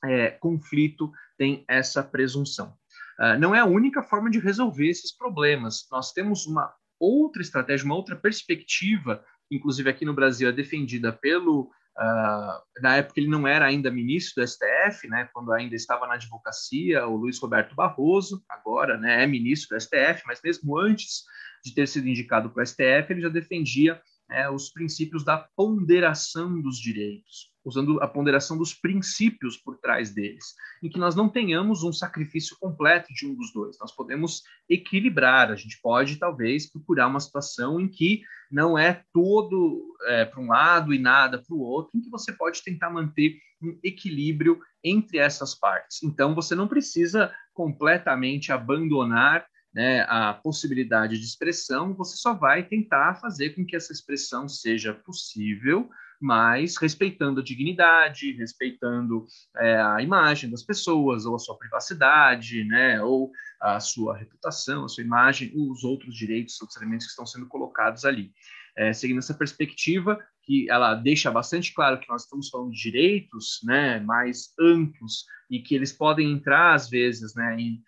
é, conflito tem essa presunção. Uh, não é a única forma de resolver esses problemas. Nós temos uma outra estratégia, uma outra perspectiva, inclusive aqui no Brasil é defendida pelo uh, na época ele não era ainda ministro do STF, né, quando ainda estava na advocacia, o Luiz Roberto Barroso, agora né, é ministro do STF, mas mesmo antes de ter sido indicado para o STF, ele já defendia é, os princípios da ponderação dos direitos, usando a ponderação dos princípios por trás deles, em que nós não tenhamos um sacrifício completo de um dos dois. Nós podemos equilibrar, a gente pode talvez procurar uma situação em que não é todo é, para um lado e nada para o outro, em que você pode tentar manter um equilíbrio entre essas partes. Então, você não precisa completamente abandonar né, a possibilidade de expressão, você só vai tentar fazer com que essa expressão seja possível, mas respeitando a dignidade, respeitando é, a imagem das pessoas, ou a sua privacidade, né, ou a sua reputação, a sua imagem, os outros direitos, outros elementos que estão sendo colocados ali. É, seguindo essa perspectiva, que ela deixa bastante claro que nós estamos falando de direitos né, mais amplos e que eles podem entrar, às vezes, né, em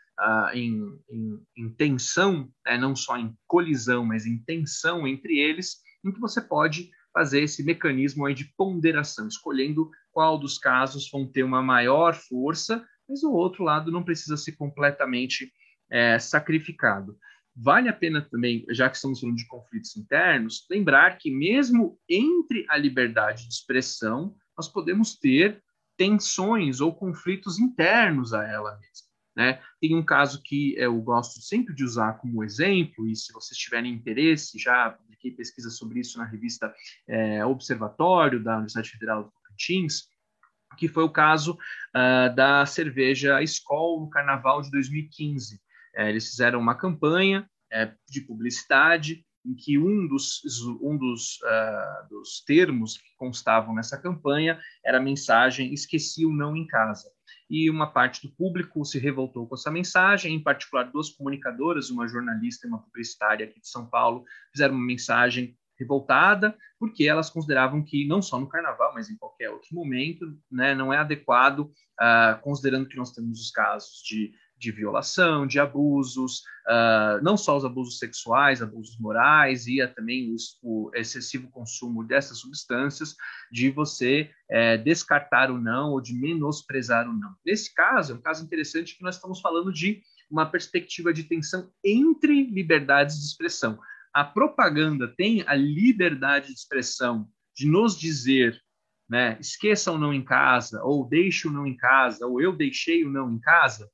em, em, em, tensão, né, não só em colisão, mas em tensão entre eles, em que você pode fazer esse mecanismo aí de ponderação, escolhendo qual dos casos vão ter uma maior força, mas o outro lado não precisa ser completamente é, sacrificado. Vale a pena também, já que estamos falando de conflitos internos, lembrar que mesmo entre a liberdade de expressão, nós podemos ter tensões ou conflitos internos a ela mesma. Né? Tem um caso que eu gosto sempre de usar como exemplo, e se vocês tiverem interesse, já publiquei pesquisa sobre isso na revista é, Observatório da Universidade Federal do Tocantins, que foi o caso uh, da cerveja Skol no Carnaval de 2015. É, eles fizeram uma campanha é, de publicidade em que um dos, um dos, uh, dos termos que constavam nessa campanha era a mensagem esqueci o não em casa e uma parte do público se revoltou com essa mensagem, em particular duas comunicadoras, uma jornalista e uma publicitária aqui de São Paulo, fizeram uma mensagem revoltada, porque elas consideravam que não só no carnaval, mas em qualquer outro momento, né, não é adequado, uh, considerando que nós temos os casos de de violação, de abusos, uh, não só os abusos sexuais, abusos morais e também o excessivo consumo dessas substâncias, de você é, descartar o não ou de menosprezar o não. Nesse caso, é um caso interessante que nós estamos falando de uma perspectiva de tensão entre liberdades de expressão. A propaganda tem a liberdade de expressão de nos dizer né, esqueça o não em casa, ou deixe o não em casa, ou eu deixei o não em casa,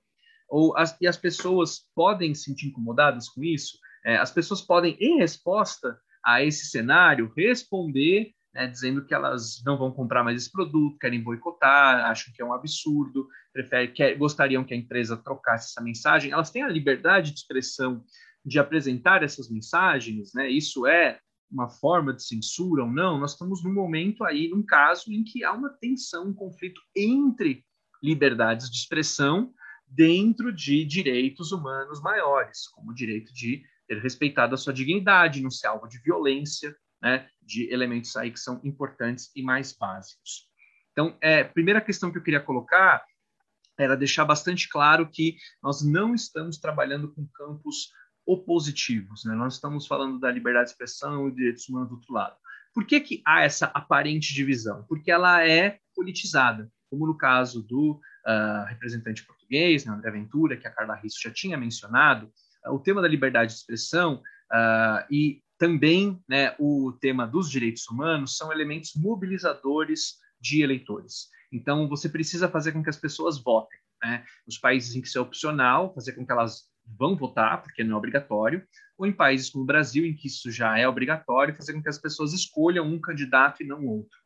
ou as, e as pessoas podem se sentir incomodadas com isso? É, as pessoas podem, em resposta a esse cenário, responder né, dizendo que elas não vão comprar mais esse produto, querem boicotar, acham que é um absurdo, preferem, quer, gostariam que a empresa trocasse essa mensagem. Elas têm a liberdade de expressão de apresentar essas mensagens, né? Isso é uma forma de censura ou não? Nós estamos num momento aí, num caso em que há uma tensão, um conflito entre liberdades de expressão dentro de direitos humanos maiores, como o direito de ter respeitado a sua dignidade, não ser alvo de violência, né, de elementos aí que são importantes e mais básicos. Então, é, primeira questão que eu queria colocar era deixar bastante claro que nós não estamos trabalhando com campos opositivos, né? nós estamos falando da liberdade de expressão e direitos humanos do outro lado. Por que, que há essa aparente divisão? Porque ela é politizada, como no caso do uh, representante português, né, André Ventura, que a Carla Risso já tinha mencionado, uh, o tema da liberdade de expressão uh, e também né, o tema dos direitos humanos são elementos mobilizadores de eleitores. Então, você precisa fazer com que as pessoas votem. Né? Nos países em que isso é opcional, fazer com que elas vão votar, porque não é obrigatório, ou em países como o Brasil, em que isso já é obrigatório, fazer com que as pessoas escolham um candidato e não outro.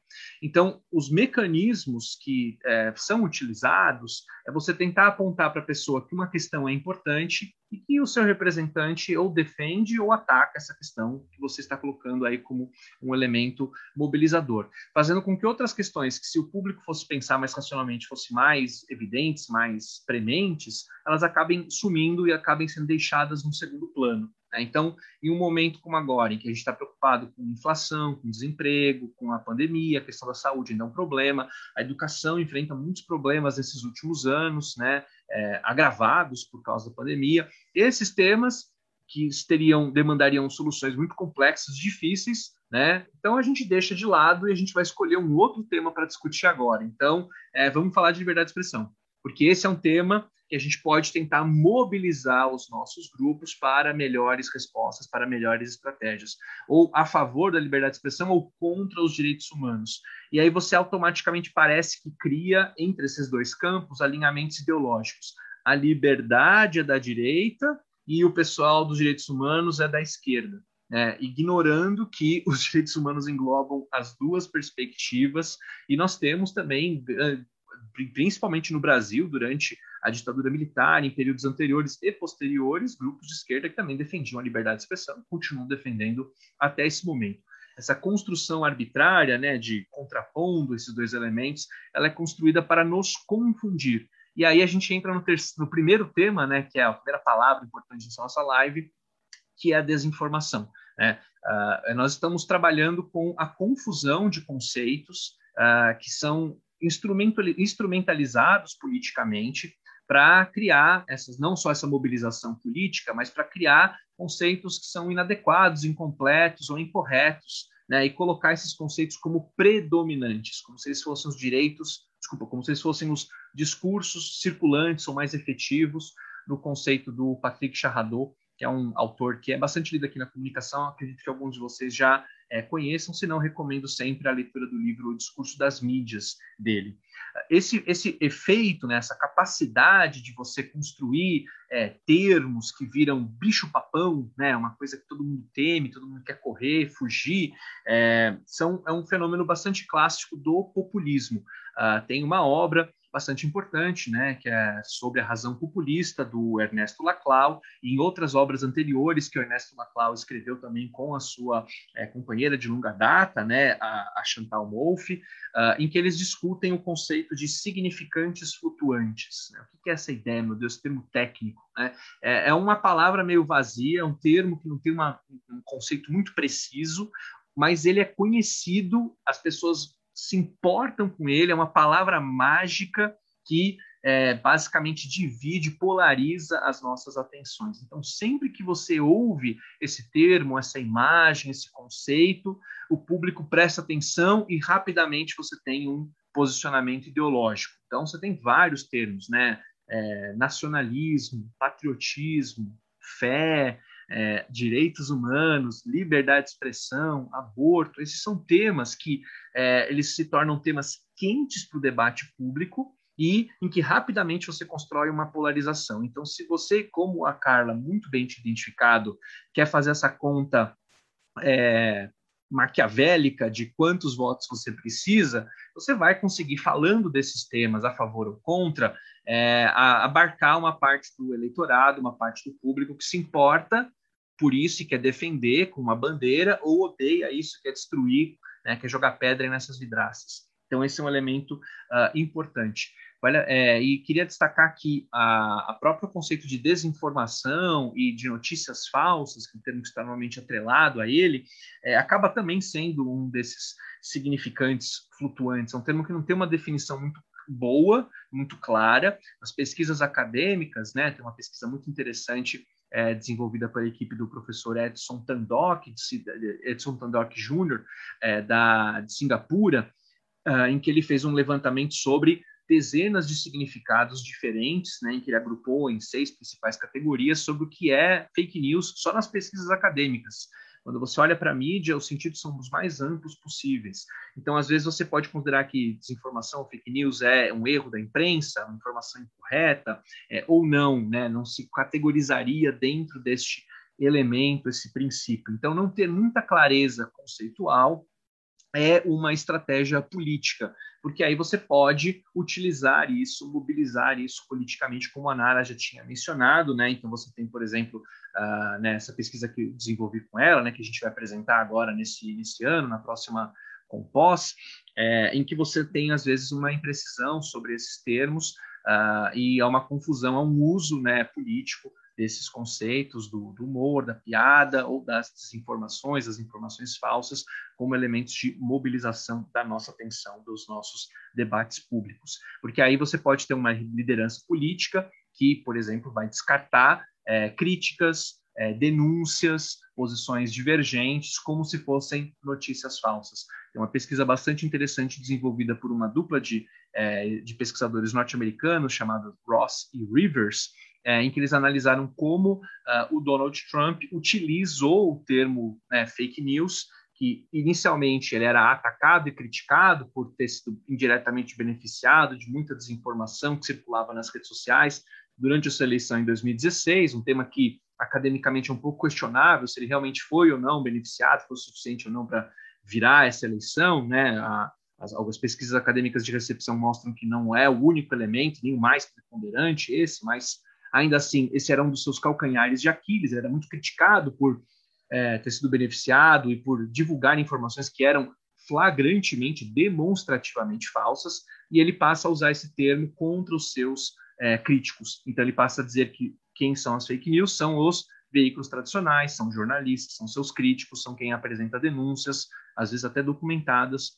Então, os mecanismos que é, são utilizados é você tentar apontar para a pessoa que uma questão é importante e que o seu representante ou defende ou ataca essa questão que você está colocando aí como um elemento mobilizador, fazendo com que outras questões que se o público fosse pensar mais racionalmente fossem mais evidentes, mais prementes, elas acabem sumindo e acabem sendo deixadas no segundo plano. Né? Então, em um momento como agora, em que a gente está preocupado com inflação, com desemprego, com a pandemia, a questão da saúde ainda é um problema, a educação enfrenta muitos problemas nesses últimos anos, né, é, agravados por causa da pandemia. Esses temas que teriam demandariam soluções muito complexas, difíceis, né? Então a gente deixa de lado e a gente vai escolher um outro tema para discutir agora. Então, é, vamos falar de liberdade de expressão, porque esse é um tema que a gente pode tentar mobilizar os nossos grupos para melhores respostas, para melhores estratégias, ou a favor da liberdade de expressão ou contra os direitos humanos. E aí você automaticamente parece que cria entre esses dois campos alinhamentos ideológicos. A liberdade é da direita e o pessoal dos direitos humanos é da esquerda. É, ignorando que os direitos humanos englobam as duas perspectivas, e nós temos também, eh, principalmente no Brasil, durante a ditadura militar, em períodos anteriores e posteriores, grupos de esquerda que também defendiam a liberdade de expressão, continuam defendendo até esse momento. Essa construção arbitrária, né, de contrapondo esses dois elementos, ela é construída para nos confundir. E aí a gente entra no, no primeiro tema, né, que é a primeira palavra importante da nossa live, que é a desinformação. Né? Uh, nós estamos trabalhando com a confusão de conceitos uh, que são instrumentalizados politicamente para criar essas não só essa mobilização política, mas para criar conceitos que são inadequados, incompletos ou incorretos, né, e colocar esses conceitos como predominantes, como se eles fossem os direitos, desculpa, como se eles fossem os discursos circulantes ou mais efetivos no conceito do Patrick Charradot, que é um autor que é bastante lido aqui na comunicação, acredito que alguns de vocês já é, conheçam, se não, recomendo sempre a leitura do livro O Discurso das Mídias dele. Esse, esse efeito, né, essa capacidade de você construir é, termos que viram bicho-papão, né, uma coisa que todo mundo teme, todo mundo quer correr, fugir, é, são, é um fenômeno bastante clássico do populismo. Uh, tem uma obra bastante importante, né, que é sobre a razão populista do Ernesto Laclau e em outras obras anteriores que o Ernesto Laclau escreveu também com a sua é, companheira de longa data, né, a, a Chantal Mouffe, uh, em que eles discutem o conceito de significantes flutuantes. Né? O que é essa ideia, meu Deus, termo técnico? Né? É, é uma palavra meio vazia, é um termo que não tem uma, um conceito muito preciso, mas ele é conhecido, as pessoas se importam com ele, é uma palavra mágica que é, basicamente divide, polariza as nossas atenções. Então, sempre que você ouve esse termo, essa imagem, esse conceito, o público presta atenção e rapidamente você tem um posicionamento ideológico. Então, você tem vários termos, né? É, nacionalismo, patriotismo, fé, é, direitos humanos, liberdade de expressão, aborto, esses são temas que é, eles se tornam temas quentes para o debate público e em que rapidamente você constrói uma polarização. Então, se você, como a Carla, muito bem te identificado, quer fazer essa conta é, maquiavélica de quantos votos você precisa, você vai conseguir, falando desses temas a favor ou contra, é, abarcar uma parte do eleitorado, uma parte do público que se importa por isso e quer defender com uma bandeira, ou odeia isso, quer destruir, né, quer jogar pedra nessas vidraças. Então, esse é um elemento uh, importante. Olha, é, e queria destacar que a, a próprio conceito de desinformação e de notícias falsas, que é um termo que está normalmente atrelado a ele, é, acaba também sendo um desses significantes flutuantes. É um termo que não tem uma definição muito boa, muito clara. As pesquisas acadêmicas, né, tem uma pesquisa muito interessante é, desenvolvida pela equipe do professor Edson Tandok, Edson Tandok Jr., é, da, de Singapura, uh, em que ele fez um levantamento sobre dezenas de significados diferentes, né, em que ele agrupou em seis principais categorias sobre o que é fake news só nas pesquisas acadêmicas. Quando você olha para a mídia, os sentidos são os mais amplos possíveis. Então, às vezes, você pode considerar que desinformação, fake news é um erro da imprensa, uma informação incorreta, é, ou não, né? não se categorizaria dentro deste elemento, esse princípio. Então, não ter muita clareza conceitual é uma estratégia política, porque aí você pode utilizar isso, mobilizar isso politicamente, como a Nara já tinha mencionado, né? Então você tem, por exemplo, uh, nessa pesquisa que eu desenvolvi com ela, né, que a gente vai apresentar agora nesse, nesse ano, na próxima Compós, é, em que você tem às vezes uma imprecisão sobre esses termos uh, e há uma confusão, há um uso, né, político desses conceitos do, do, humor, da piada ou das desinformações, das informações falsas, como elementos de mobilização da nossa atenção, dos nossos debates públicos. Porque aí você pode ter uma liderança política que, por exemplo, vai descartar é, críticas, é, denúncias, posições divergentes, como se fossem notícias falsas. É uma pesquisa bastante interessante desenvolvida por uma dupla de, é, de pesquisadores norte-americanos chamada Ross e Rivers, é, em que eles analisaram como uh, o Donald Trump utilizou o termo né, fake news, que inicialmente ele era atacado e criticado por ter sido indiretamente beneficiado de muita desinformação que circulava nas redes sociais durante a sua eleição em 2016, um tema que academicamente é um pouco questionável se ele realmente foi ou não beneficiado, foi o suficiente ou não para virar essa eleição, né? A, as, algumas pesquisas acadêmicas de recepção mostram que não é o único elemento, nem o mais preponderante esse, mas Ainda assim, esse era um dos seus calcanhares de Aquiles, era muito criticado por é, ter sido beneficiado e por divulgar informações que eram flagrantemente, demonstrativamente falsas, e ele passa a usar esse termo contra os seus é, críticos. Então, ele passa a dizer que quem são as fake news são os veículos tradicionais, são jornalistas, são seus críticos, são quem apresenta denúncias, às vezes até documentadas,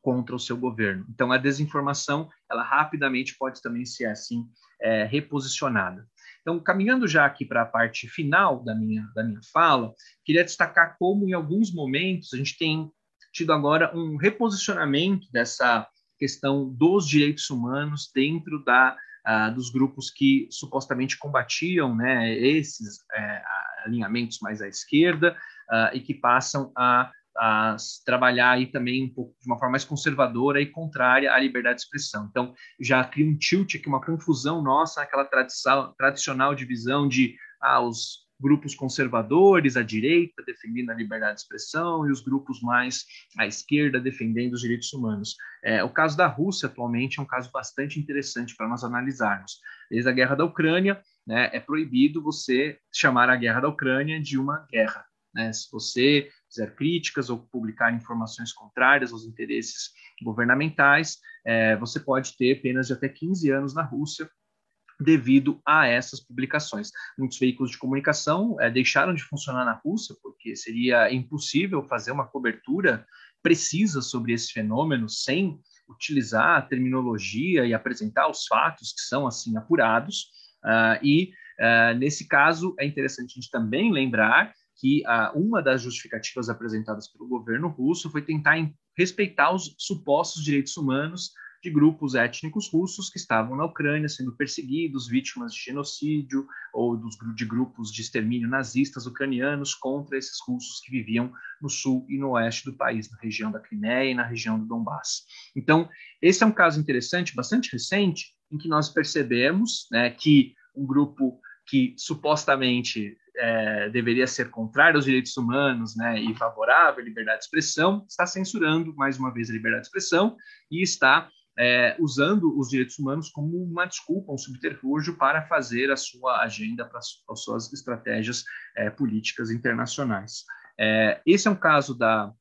contra o seu governo. Então, a desinformação, ela rapidamente pode também ser assim é, reposicionada. Então, caminhando já aqui para a parte final da minha, da minha fala, queria destacar como, em alguns momentos, a gente tem tido agora um reposicionamento dessa questão dos direitos humanos dentro da, uh, dos grupos que supostamente combatiam né, esses é, alinhamentos mais à esquerda uh, e que passam a a trabalhar aí também um pouco de uma forma mais conservadora e contrária à liberdade de expressão. Então, já cria um tilt aqui, uma confusão nossa, aquela tradicional divisão de ah, os grupos conservadores, à direita, defendendo a liberdade de expressão, e os grupos mais à esquerda, defendendo os direitos humanos. É, o caso da Rússia, atualmente, é um caso bastante interessante para nós analisarmos. Desde a guerra da Ucrânia, né, é proibido você chamar a guerra da Ucrânia de uma guerra. Né? Se você fizer críticas ou publicar informações contrárias aos interesses governamentais, é, você pode ter penas de até 15 anos na Rússia devido a essas publicações. Muitos veículos de comunicação é, deixaram de funcionar na Rússia porque seria impossível fazer uma cobertura precisa sobre esse fenômeno sem utilizar a terminologia e apresentar os fatos que são assim apurados. Uh, e uh, nesse caso é interessante a gente também lembrar que ah, uma das justificativas apresentadas pelo governo russo foi tentar respeitar os supostos direitos humanos de grupos étnicos russos que estavam na Ucrânia sendo perseguidos, vítimas de genocídio ou dos, de grupos de extermínio nazistas ucranianos contra esses russos que viviam no sul e no oeste do país, na região da Crimeia e na região do Donbass. Então, esse é um caso interessante, bastante recente, em que nós percebemos né, que um grupo que supostamente é, deveria ser contrária aos direitos humanos né, e favorável à liberdade de expressão, está censurando, mais uma vez, a liberdade de expressão e está é, usando os direitos humanos como uma desculpa, um subterfúgio para fazer a sua agenda, para as suas estratégias é, políticas internacionais. É, esse é um caso da,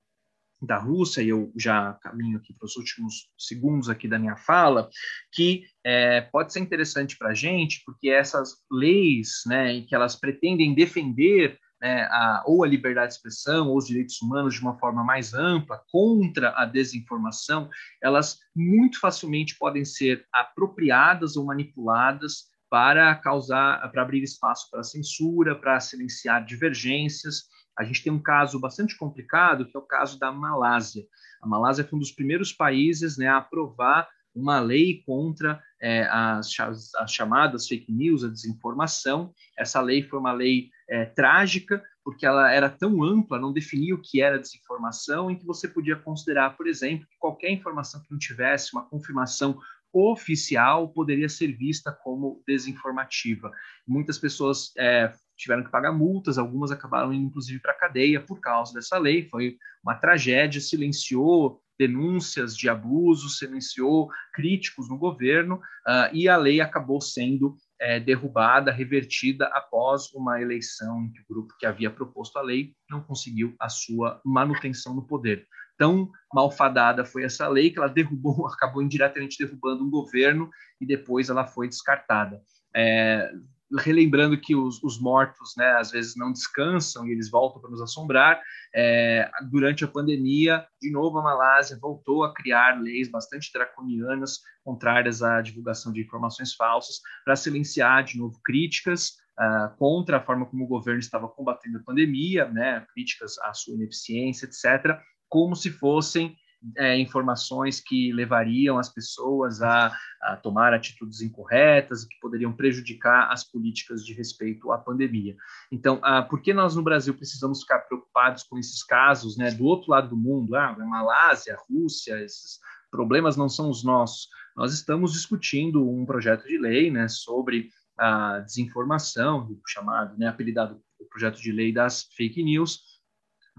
da Rússia, e eu já caminho aqui para os últimos segundos aqui da minha fala, que é, pode ser interessante para a gente, porque essas leis, né, que elas pretendem defender né, a, ou a liberdade de expressão ou os direitos humanos de uma forma mais ampla contra a desinformação, elas muito facilmente podem ser apropriadas ou manipuladas para causar, para abrir espaço para censura, para silenciar divergências. A gente tem um caso bastante complicado, que é o caso da Malásia. A Malásia foi um dos primeiros países né, a aprovar uma lei contra é, as, as, chamadas fake news, a desinformação. Essa lei foi uma lei é, trágica, porque ela era tão ampla, não definia o que era desinformação, em que você podia considerar, por exemplo, que qualquer informação que não tivesse uma confirmação oficial poderia ser vista como desinformativa. Muitas pessoas é, tiveram que pagar multas, algumas acabaram indo inclusive para a cadeia por causa dessa lei. Foi uma tragédia, silenciou denúncias de abuso, silenciou críticos no governo uh, e a lei acabou sendo é, derrubada, revertida após uma eleição em que o grupo que havia proposto a lei não conseguiu a sua manutenção no poder. Tão malfadada foi essa lei que ela derrubou, acabou indiretamente derrubando um governo e depois ela foi descartada. É, relembrando que os, os, mortos, né, às vezes não descansam e eles voltam para nos assombrar. É, durante a pandemia, de novo, a Malásia voltou a criar leis bastante draconianas, contrárias à divulgação de informações falsas, para silenciar, de novo, críticas uh, contra a forma como o governo estava combatendo a pandemia, né, críticas à sua ineficiência, etc., como se fossem é, informações que levariam as pessoas a, a, tomar atitudes incorretas e que poderiam prejudicar as políticas de respeito à pandemia. Então, ah, por que nós no Brasil precisamos ficar preocupados com esses casos, né, do outro lado do mundo, ah, Malásia, Rússia, esses problemas não são os nossos. Nós estamos discutindo um projeto de lei, né, sobre a desinformação, chamado, né, apelidado o projeto de lei das fake news,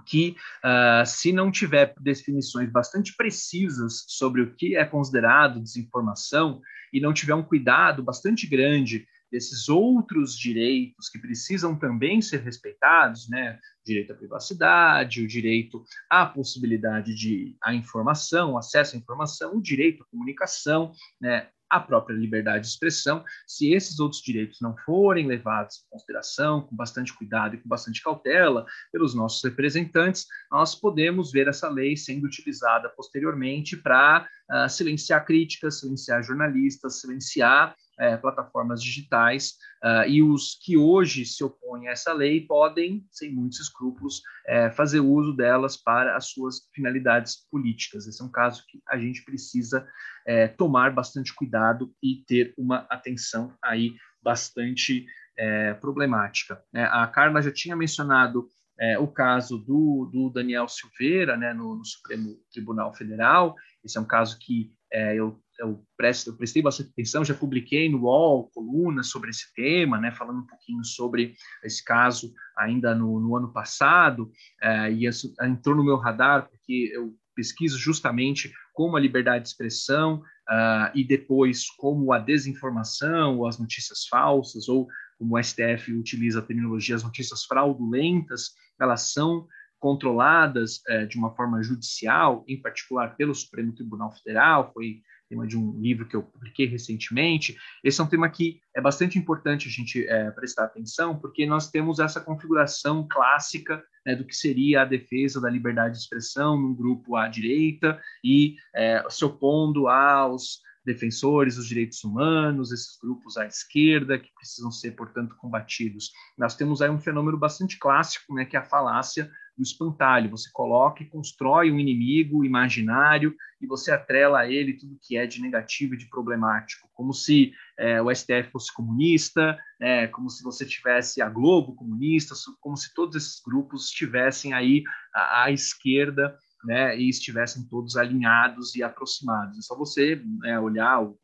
que, uh, se não tiver definições bastante precisas sobre o que é considerado desinformação e não tiver um cuidado bastante grande desses outros direitos que precisam também ser respeitados, né? Direito à privacidade, o direito à possibilidade de à informação, acesso à informação, o direito à comunicação, né? A própria liberdade de expressão, se esses outros direitos não forem levados em consideração, com bastante cuidado e com bastante cautela pelos nossos representantes, nós podemos ver essa lei sendo utilizada posteriormente para uh, silenciar críticas, silenciar jornalistas, silenciar é, plataformas digitais, uh, e os que hoje se opõem a essa lei podem, sem muitos escrúpulos, é, fazer uso delas para as suas finalidades políticas. Esse é um caso que a gente precisa é, tomar bastante cuidado e ter uma atenção aí bastante é, problemática. É, a Carla já tinha mencionado é, o caso do, do Daniel Silveira, né, no, no, Supremo Tribunal Federal. Esse é um caso que é, eu eu, presto, eu prestei bastante atenção, já publiquei no UOL colunas sobre esse tema, né, falando um pouquinho sobre esse caso ainda no, no ano passado, é, e isso entrou no meu radar porque eu pesquiso justamente como a liberdade de expressão uh, e depois como a desinformação ou as notícias falsas, ou como o STF utiliza a terminologia, as notícias fraudulentas, elas são controladas uh, de uma forma judicial, em particular pelo Supremo Tribunal Federal, foi tema de um livro que eu publiquei recentemente. Esse é um tema que é bastante importante a gente é, prestar atenção, porque nós temos essa configuração clássica né, do que seria a defesa da liberdade de expressão num grupo à direita e é, se opondo aos defensores dos direitos humanos, esses grupos à esquerda que precisam ser, portanto, combatidos. Nós temos aí um fenômeno bastante clássico, né, que é a falácia do espantalho. Você coloca e constrói um inimigo imaginário e você atrela a ele tudo que é de negativo e de problemático, como se é, o STF fosse comunista, é, como se você tivesse a Globo comunista, como se todos esses grupos estivessem aí à, à esquerda né, e estivessem todos alinhados e aproximados. É só você né, olhar o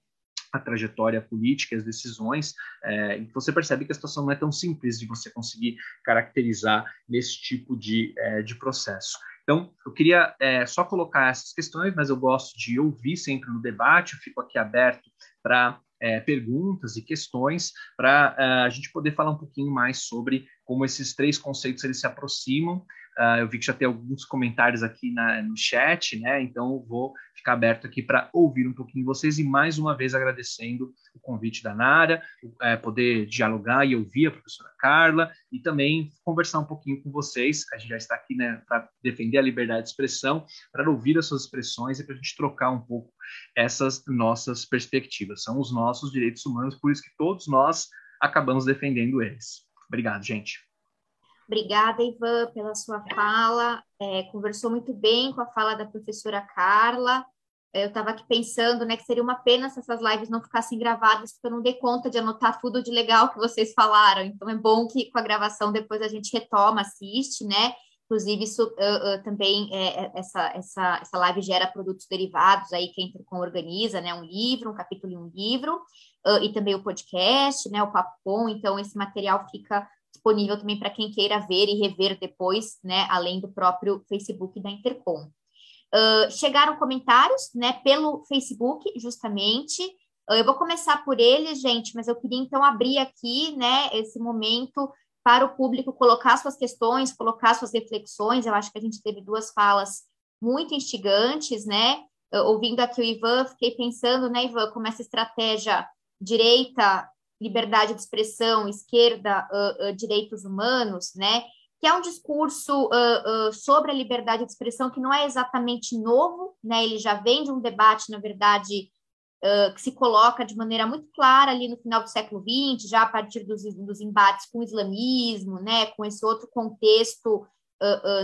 a trajetória política, as decisões, é, e você percebe que a situação não é tão simples de você conseguir caracterizar nesse tipo de, é, de processo. Então, eu queria é, só colocar essas questões, mas eu gosto de ouvir sempre no debate, eu fico aqui aberto para é, perguntas e questões para é, a gente poder falar um pouquinho mais sobre como esses três conceitos eles se aproximam Uh, eu vi que já tem alguns comentários aqui na, no chat, né? Então vou ficar aberto aqui para ouvir um pouquinho vocês e mais uma vez agradecendo o convite da Nara, é, poder dialogar e ouvir a professora Carla e também conversar um pouquinho com vocês. A gente já está aqui né, para defender a liberdade de expressão, para ouvir as suas expressões e para a gente trocar um pouco essas nossas perspectivas. São os nossos direitos humanos, por isso que todos nós acabamos defendendo eles. Obrigado, gente.
Obrigada, Ivan, pela sua fala. É, conversou muito bem com a fala da professora Carla. É, eu estava aqui pensando né, que seria uma pena se essas lives não ficassem gravadas, porque eu não dei conta de anotar tudo de legal que vocês falaram. Então, é bom que com a gravação depois a gente retoma, assiste, né? Inclusive, isso uh, uh, também, é, é, essa, essa, essa live gera produtos derivados aí que a Intercom organiza, né? Um livro, um capítulo e um livro, uh, e também o podcast, né? O Papo Com. Então, esse material fica disponível também para quem queira ver e rever depois, né, além do próprio Facebook da Intercom. Uh, chegaram comentários, né, pelo Facebook, justamente. Uh, eu vou começar por eles, gente, mas eu queria então abrir aqui, né, esse momento para o público colocar suas questões, colocar suas reflexões. Eu acho que a gente teve duas falas muito instigantes, né? Uh, ouvindo aqui o Ivan, fiquei pensando, né, Ivan, como essa estratégia direita liberdade de expressão, esquerda, uh, uh, direitos humanos, né? Que é um discurso uh, sobre a liberdade de expressão que não é exatamente novo, né? Ele já vem de um debate, na verdade, que se coloca de maneira muito clara ali no final do século XX, já a partir dos, dos embates com o islamismo, né? Com esse outro contexto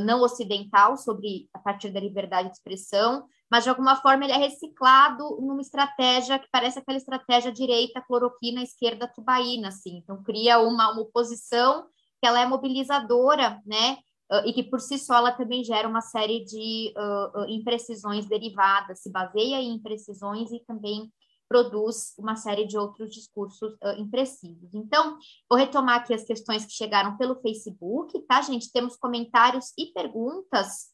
não ocidental sobre a partir da liberdade de expressão mas de alguma forma ele é reciclado numa estratégia que parece aquela estratégia direita cloroquina, esquerda tubaína, assim. Então cria uma, uma oposição que ela é mobilizadora, né? Uh, e que por si só ela também gera uma série de uh, uh, imprecisões derivadas, se baseia em imprecisões e também produz uma série de outros discursos imprecisos. Então, vou retomar aqui as questões que chegaram pelo Facebook, tá, gente? Temos comentários e perguntas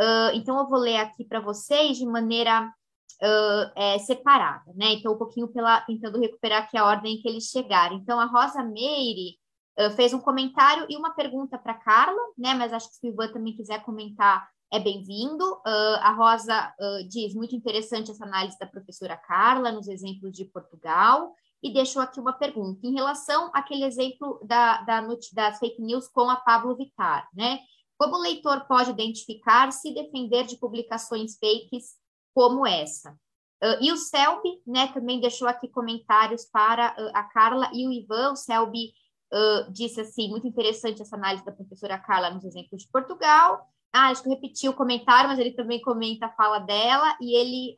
Uh, então, eu vou ler aqui para vocês de maneira uh, é, separada, né? Então, um pouquinho pela, tentando recuperar aqui a ordem que eles chegaram. Então, a Rosa Meire uh, fez um comentário e uma pergunta para Carla, né? Mas acho que se o Ivan também quiser comentar, é bem-vindo. a Rosa diz, muito interessante essa análise da professora Carla nos exemplos de Portugal, e deixou aqui uma pergunta em relação àquele exemplo da, da, das fake news com a Pablo Vittar, né? Como o leitor pode identificar se defender de publicações fakes como essa? Uh, e o Selby, né, também deixou aqui comentários para uh, a Carla e o Ivan. O Selby uh, disse assim, muito interessante essa análise da professora Carla nos exemplos de Portugal. Ah, acho que eu repeti o comentário, mas ele também comenta a fala dela e ele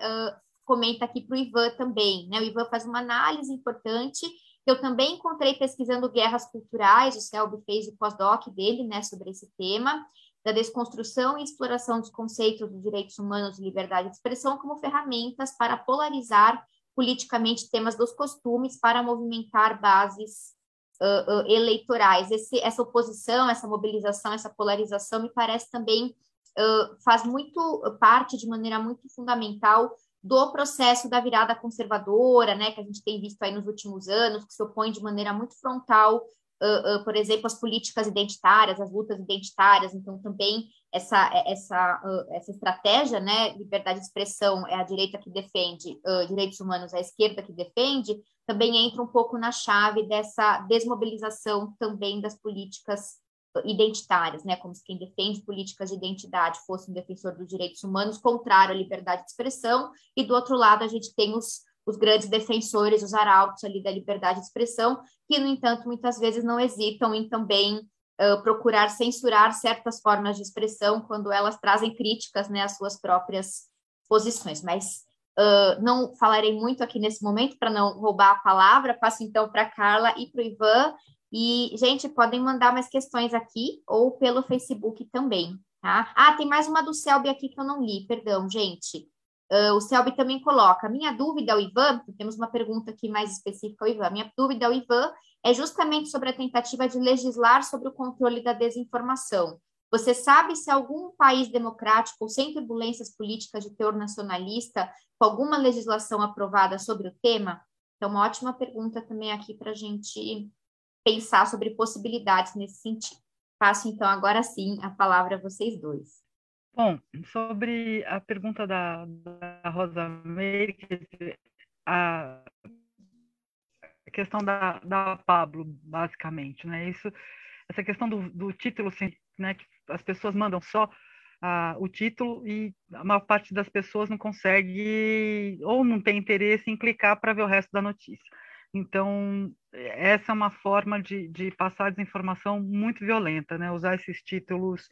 comenta aqui para o Ivan também. Né? O Ivan faz uma análise importante que eu também encontrei pesquisando guerras culturais, o Selby fez o pós-doc dele, né, sobre esse tema, da desconstrução e exploração dos conceitos dos direitos humanos e liberdade de expressão como ferramentas para polarizar politicamente temas dos costumes para movimentar bases uh, uh, eleitorais. Esse, essa oposição, essa mobilização, essa polarização me parece também uh, faz muito parte de maneira muito fundamental do processo da virada conservadora, né, que a gente tem visto aí nos últimos anos, que se opõe de maneira muito frontal, uh, uh, por exemplo, às políticas identitárias, às lutas identitárias. Então, também essa essa uh, essa estratégia, né, liberdade de expressão é a direita que defende direitos humanos, a esquerda que defende, também entra um pouco na chave dessa desmobilização também das políticas identitárias, né, como se quem defende políticas de identidade fosse um defensor dos direitos humanos, contrário à liberdade de expressão, e do outro lado a gente tem os, os grandes defensores, os arautos ali da liberdade de expressão, que, no entanto, muitas vezes não hesitam em também uh, procurar censurar certas formas de expressão quando elas trazem críticas, né, às suas próprias posições, mas Não falarei muito aqui nesse momento para não roubar a palavra, passo então para Carla e para o Ivan, e, gente, podem mandar mais questões aqui ou pelo Facebook também, tá? Ah, tem mais uma do Selby aqui que eu não li, perdão, gente. Uh, o Selby também coloca, minha dúvida ao Ivan, temos uma pergunta aqui mais específica ao Ivan, minha dúvida ao Ivan é justamente sobre a tentativa de legislar sobre o controle da desinformação. Você sabe se algum país democrático ou sem turbulências políticas de teor nacionalista, com alguma legislação aprovada sobre o tema? Então, uma ótima pergunta também aqui para a gente pensar sobre possibilidades nesse sentido. Passo, então, agora sim a palavra a vocês dois.
Bom, sobre a pergunta da, da Rosa Meire, a questão da, da Pablo, basicamente, né? Isso, essa questão do, do título, né? Que as pessoas mandam só uh, o título e a maior parte das pessoas não consegue ou não tem interesse em clicar para ver o resto da notícia. Então, essa é uma forma de, de passar desinformação muito violenta, né? Usar esses títulos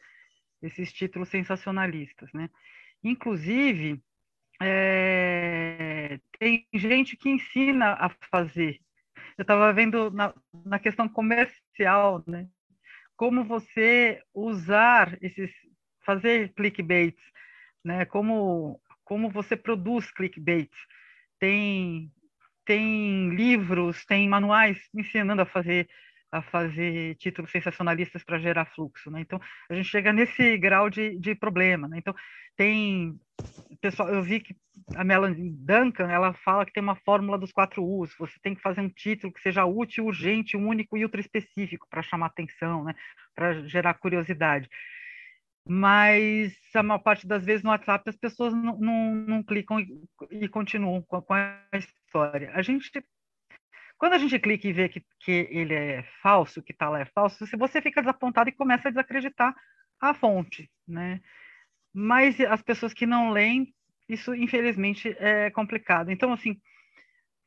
esses títulos sensacionalistas, né? Inclusive, é, tem gente que ensina a fazer. Eu estava vendo na, na questão comercial, né? Como você usar esses, fazer clickbaits, né? Como como você produz clickbaits. Tem tem livros, tem manuais ensinando a fazer a fazer títulos sensacionalistas para gerar fluxo, né? Então a gente chega nesse grau de, de problema, né? Então tem pessoal, eu vi que a Melanie Duncan ela fala que tem uma fórmula dos quatro U's. Você tem que fazer um título que seja útil, urgente, único e ultra específico para chamar atenção, né? Para gerar curiosidade. Mas a maior parte das vezes no WhatsApp as pessoas não, não, não clicam e, e continuam com a, com a história. A gente quando a gente clica e vê que, que ele é falso, que está lá é falso, se você fica desapontado e começa a desacreditar a fonte, né? Mas as pessoas que não leem, isso infelizmente é complicado. Então, assim,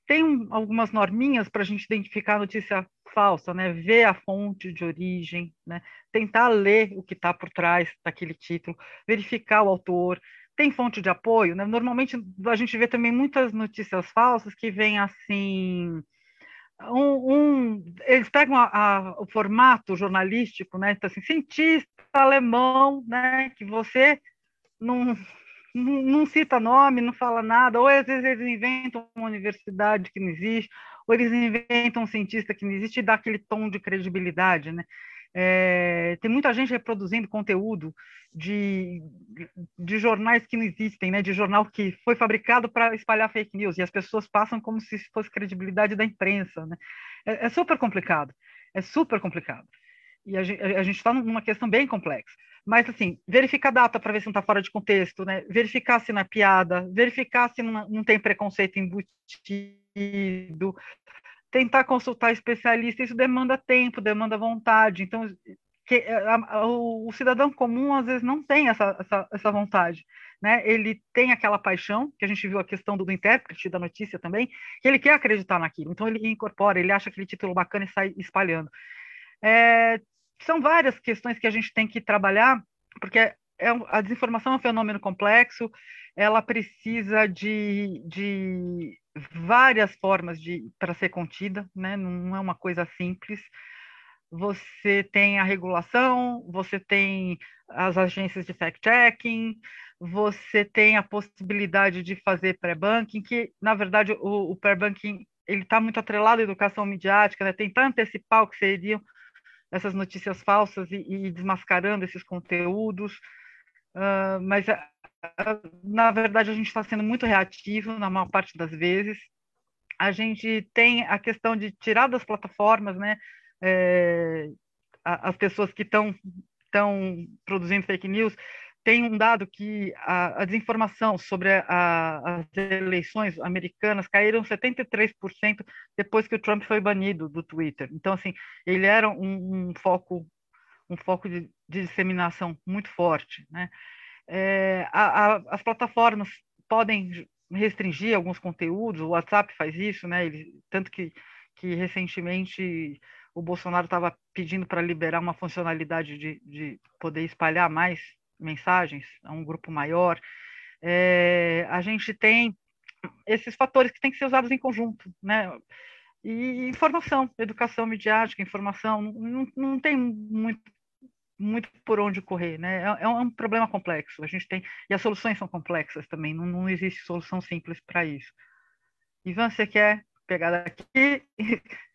tem um, algumas norminhas para a gente identificar a notícia falsa, né? Ver a fonte de origem, né? Tentar ler o que está por trás daquele título, verificar o autor. Tem fonte de apoio, né? Normalmente a gente vê também muitas notícias falsas que vêm assim um, um, eles pegam a, a, o formato jornalístico, né? Então, assim, cientista alemão, né? Que você não, não, cita nome, não fala nada, ou às vezes eles inventam uma universidade que não existe, ou eles inventam um cientista que não existe e dá aquele tom de credibilidade, né? É, tem muita gente reproduzindo conteúdo de, de jornais que não existem, né? de jornal que foi fabricado para espalhar fake news, e as pessoas passam como se fosse credibilidade da imprensa. Né? É, é super complicado, é super complicado. E a gente está numa questão bem complexa. Mas, assim, verificar a data para ver se não está fora de contexto, né? verificar se não é piada, verificar se não, não tem preconceito embutido, tentar consultar especialista, isso demanda tempo, demanda vontade. Então, que, eh, a, a, o, o, cidadão comum às vezes não tem essa, essa, essa, vontade, né? Ele tem aquela paixão, que a gente viu a questão do, do, intérprete da notícia também, que ele quer acreditar naquilo, então ele incorpora, ele acha aquele título bacana e sai espalhando. É, são várias questões que a gente tem que trabalhar, porque é, a desinformação é um fenômeno complexo, ela precisa de, de várias formas para ser contida, né? Não é uma coisa simples. Você tem a regulação, você tem as agências de fact-checking, você tem a possibilidade de fazer pré-banking, que, na verdade, o, o pré-banking está muito atrelado à educação midiática, né? tentar antecipar o que seriam essas notícias falsas e, e desmascarando esses conteúdos, uh, mas na verdade, a gente está sendo muito reativo na maior parte das vezes. A gente tem a questão de tirar das plataformas, né, é, as pessoas que estão produzindo fake news. Tem um dado que a, a desinformação sobre a, as eleições americanas caíram 73% depois que o Trump foi banido do Twitter. Então, assim, ele era um, um foco um foco de, de disseminação muito forte, né? É, a, as plataformas podem restringir alguns conteúdos, o WhatsApp faz isso, né? Ele, tanto que, que recentemente o Bolsonaro estava pedindo para liberar uma funcionalidade de, de poder espalhar mais mensagens a um grupo maior. É, a gente tem esses fatores que têm que ser usados em conjunto, né? E informação, educação midiática, informação, não, não tem muito muito por onde correr, né? É, é, um problema complexo. A gente tem e as soluções são complexas também. Não, não existe solução simples para isso. Ivan, você quer pegar daqui?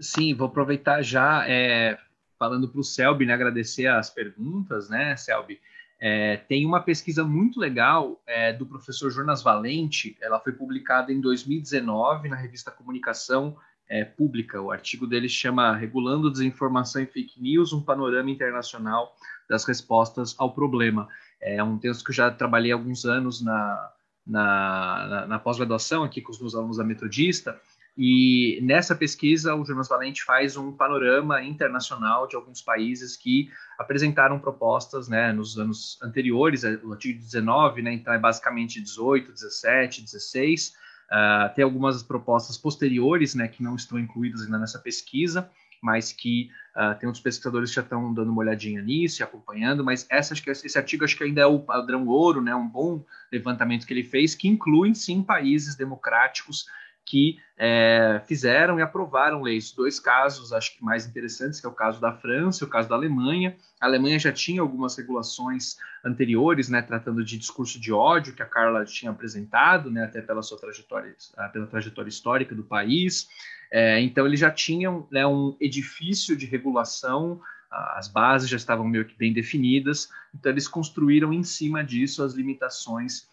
Sim, vou aproveitar já é, falando para o Selby, né, agradecer as perguntas, né, Selby. É, tem uma pesquisa muito legal é, do professor Jonas Valente, ela foi publicada em 2019 na revista Comunicação é, Pública. O artigo dele chama Regulando Desinformação e Fake News, um panorama internacional das respostas ao problema. É um texto que eu já trabalhei há alguns anos na, na, na, na pós-graduação aqui com os meus alunos da Metodista, e nessa pesquisa, o Jonas Valente faz um panorama internacional de alguns países que apresentaram propostas né, nos anos anteriores, é, o artigo 19, né, então é basicamente 18, 17, 16. Uh, tem algumas propostas posteriores né, que não estão incluídas ainda nessa pesquisa, mas que uh, tem outros pesquisadores que já estão dando uma olhadinha nisso e acompanhando, mas essa, acho que, esse artigo acho que ainda é o padrão ouro, né, um bom levantamento que ele fez, que inclui, sim, países democráticos que é, fizeram e aprovaram leis. Dois casos, acho que mais interessantes, que é o caso da França e o caso da Alemanha. A Alemanha já tinha algumas regulações anteriores, né, tratando de discurso de ódio, que a Carla tinha apresentado, né, até pela sua trajetória, ah, pela trajetória histórica do país. É, então, eles já tinham né, um edifício de regulação as bases já estavam meio que bem definidas, então eles construíram em cima disso as limitações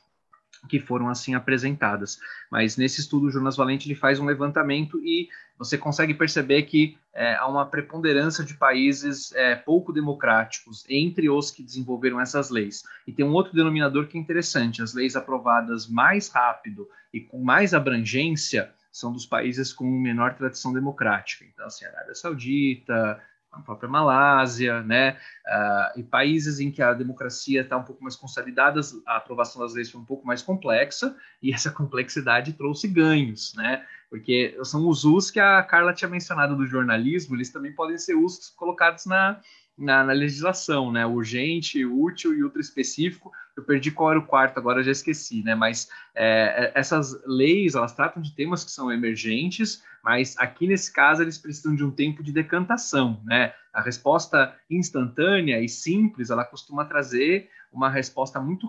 que foram assim apresentadas. Mas nesse estudo, o Jonas Valente ele faz um levantamento e você consegue perceber que é, há uma preponderância de países é, pouco democráticos entre os que desenvolveram essas leis. E tem um outro denominador que é interessante: as leis aprovadas mais rápido e com mais abrangência são dos países com menor tradição democrática. Então, assim, Arábia Saudita, a própria Malásia, né, uh, e países em que a democracia está um pouco mais consolidada, a aprovação das leis foi um pouco mais complexa, e essa complexidade trouxe ganhos, né, porque são os usos que a Carla tinha mencionado do jornalismo, eles também podem ser usos colocados na, na, na, legislação, né? Urgente, útil e ultra específico. Eu perdi qual era o quarto, agora já esqueci, né? Mas é, é, essas leis, elas tratam de temas que são emergentes, mas aqui nesse caso eles precisam de um tempo de decantação, né? A resposta instantânea e simples, ela costuma trazer uma resposta muito.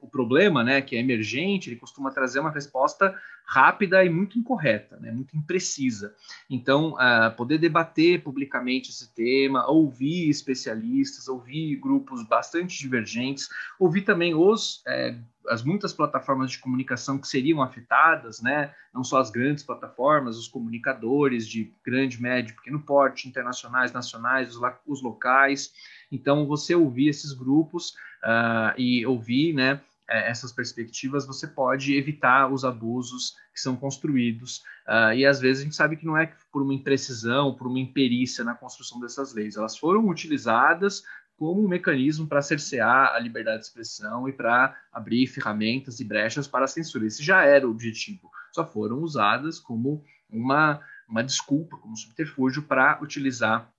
o problema, né, que é emergente, ele costuma trazer uma resposta rápida e muito incorreta, né, muito imprecisa. Então, uh, poder debater publicamente esse tema, ouvir especialistas, ouvir grupos bastante divergentes, ouvir também os. É, as muitas plataformas de comunicação que seriam afetadas, né? não só as grandes plataformas, os comunicadores de grande, médio, pequeno porte, internacionais, nacionais, os, os locais. Então, você ouvir esses grupos uh, e ouvir né, é, essas perspectivas, você pode evitar os abusos que são construídos. Uh, e às vezes a gente sabe que não é por uma imprecisão, por uma imperícia na construção dessas leis. Elas foram utilizadas como um mecanismo para cercear a liberdade de expressão e para abrir ferramentas e brechas para a censura. Esse já era o objetivo, só foram usadas como uma, uma desculpa, como subterfúgio para utilizar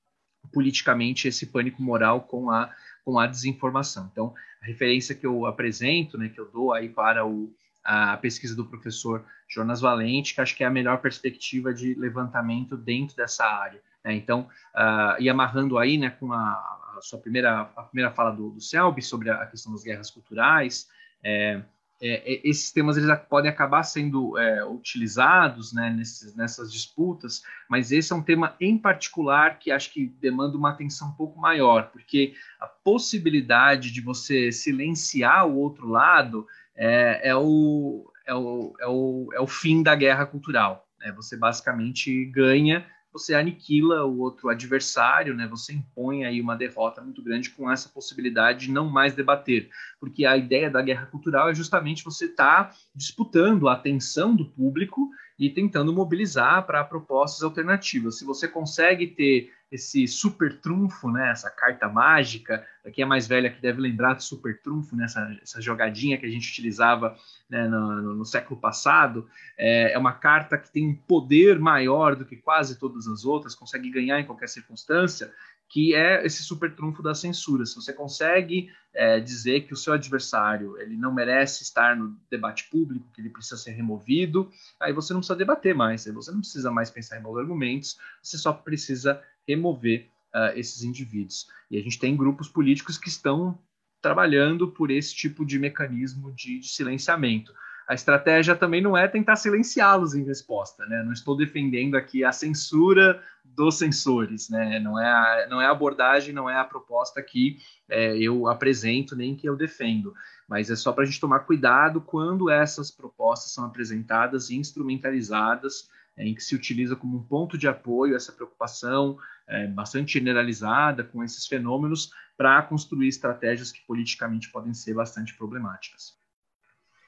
politicamente esse pânico moral com a, com a desinformação. Então, a referência que eu apresento, né, que eu dou aí para o, a pesquisa do professor Jonas Valente, que acho que é a melhor perspectiva de levantamento dentro dessa área. Né? Então, uh, e amarrando aí né, com a, a, sua primeira, a primeira fala do, do Selby sobre a questão das guerras culturais, é, é, é, esses temas eles podem acabar sendo é, utilizados né, nesses, nessas disputas, mas esse é um tema em particular que acho que demanda uma atenção um pouco maior, porque a possibilidade de você silenciar o outro lado é, é o, é, o, é, o, o fim da guerra cultural. Né? Você basicamente ganha você aniquila o outro adversário, né? Você impõe aí uma derrota muito grande com essa possibilidade de não mais debater, porque a ideia da guerra cultural é justamente você estar tá disputando a atenção do público e tentando mobilizar para propostas alternativas. Se você consegue ter esse super trunfo, né, essa carta mágica, quem é mais velha que deve lembrar do super trunfo, né, essa, essa jogadinha que a gente utilizava né, no, no, século passado, é, é, uma carta que tem um poder maior do que quase todas as outras, consegue ganhar em qualquer circunstância, que é esse super trunfo da censura. Se você consegue é, dizer que o seu adversário ele não merece estar no debate público, que ele precisa ser removido, aí você não precisa debater mais, aí você não precisa mais pensar em bons argumentos, você só precisa remover uh, esses indivíduos. E a gente tem grupos políticos que estão trabalhando por esse tipo de mecanismo de, de silenciamento a estratégia também não é tentar silenciá-los em resposta, né? Não estou defendendo aqui a censura dos sensores, né? Não é a, não é a abordagem, não é a proposta que é, eu apresento nem que eu defendo, mas é só para a gente tomar cuidado quando essas propostas são apresentadas e instrumentalizadas, é, em que se utiliza como um ponto de apoio essa preocupação é, bastante generalizada com esses fenômenos para construir estratégias que politicamente podem ser bastante problemáticas.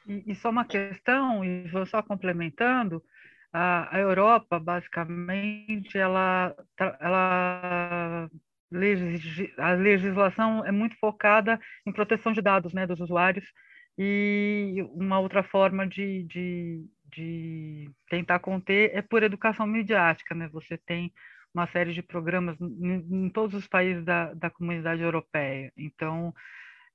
E, e só uma questão, e vou só complementando, a, a Europa, basicamente, ela, ela a legislação é muito focada em proteção de dados né, dos usuários e uma outra forma de, de, de tentar conter é por educação midiática. Né? Você tem uma série de programas em, em todos os países da, da comunidade europeia. Então,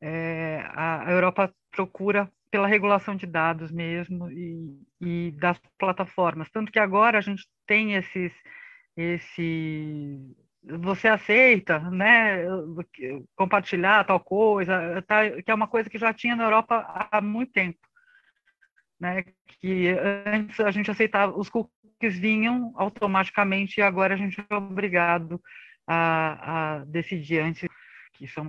é, a, a Europa procura pela regulação de dados mesmo e, e, das plataformas. Tanto que agora a gente tem esses, esse, você aceita, né, compartilhar tal coisa, tá, que é uma coisa que já tinha na Europa há muito tempo, né, que antes a gente aceitava, os cookies vinham automaticamente e agora a gente é obrigado a, a decidir antes que são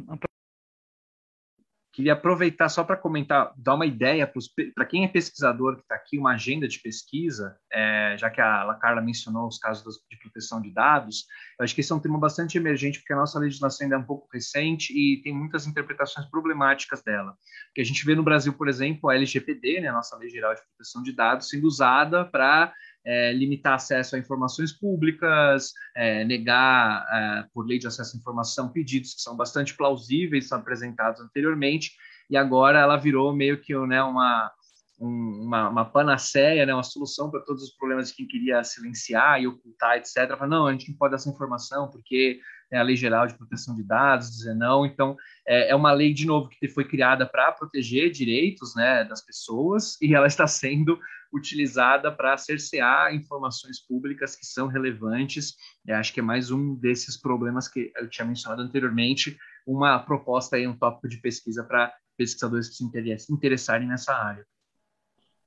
Queria aproveitar só para comentar, dar uma ideia para quem é pesquisador que está aqui, uma agenda de pesquisa, é, já que a Carla mencionou os casos de proteção de dados, eu acho que esse é um tema bastante emergente, porque a nossa legislação ainda é um pouco recente e tem muitas interpretações problemáticas dela. Porque a gente vê no Brasil, por exemplo, a LGPD, né, a nossa Lei Geral de Proteção de Dados, sendo usada para é, limitar acesso a informações públicas, é, negar, é, por lei de acesso à informação, pedidos que são bastante plausíveis, são apresentados anteriormente, e agora ela virou meio que né, uma, um, uma, uma, panaceia, né, uma solução para todos os problemas de quem queria silenciar e ocultar, etc. Fala, não, a gente não pode dar essa informação porque é a Lei Geral de Proteção de Dados, dizer não. Então, é, é uma lei, de novo, que foi criada para proteger direitos né, das pessoas e ela está sendo utilizada para cercear informações públicas que são relevantes. Eu acho que é mais um desses problemas que eu tinha mencionado anteriormente, uma proposta aí, um tópico de pesquisa para pesquisadores que se interessarem nessa área.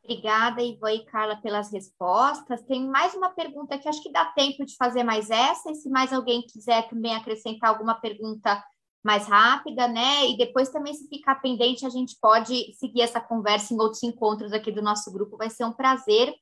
Obrigada, Ivan e Carla, pelas respostas. Tem mais uma pergunta que acho que dá tempo de fazer mais essa, e se mais alguém quiser também acrescentar alguma pergunta mais rápida, né? E depois também, se ficar pendente, a gente pode seguir essa conversa em outros encontros aqui do nosso grupo. Vai ser um prazer.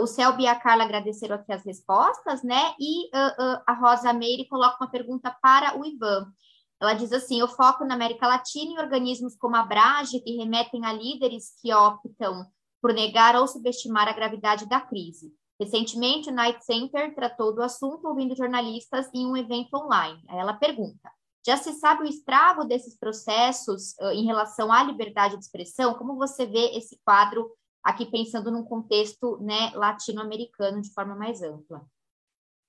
O Selby e a Carla agradeceram aqui as respostas, né? E uh, uh, a Rosa Meire coloca uma pergunta para o Ivan. Ela diz assim: eu foco na América Latina em organismos como a Brage, que remetem a líderes que optam por negar ou subestimar a gravidade da crise. Recentemente, o Night Center tratou do assunto ouvindo jornalistas em um evento online. Aí ela pergunta: já se sabe o estrago desses processos uh, em relação à liberdade de expressão? Como você vê esse quadro aqui pensando num contexto né, latino-americano de forma mais ampla?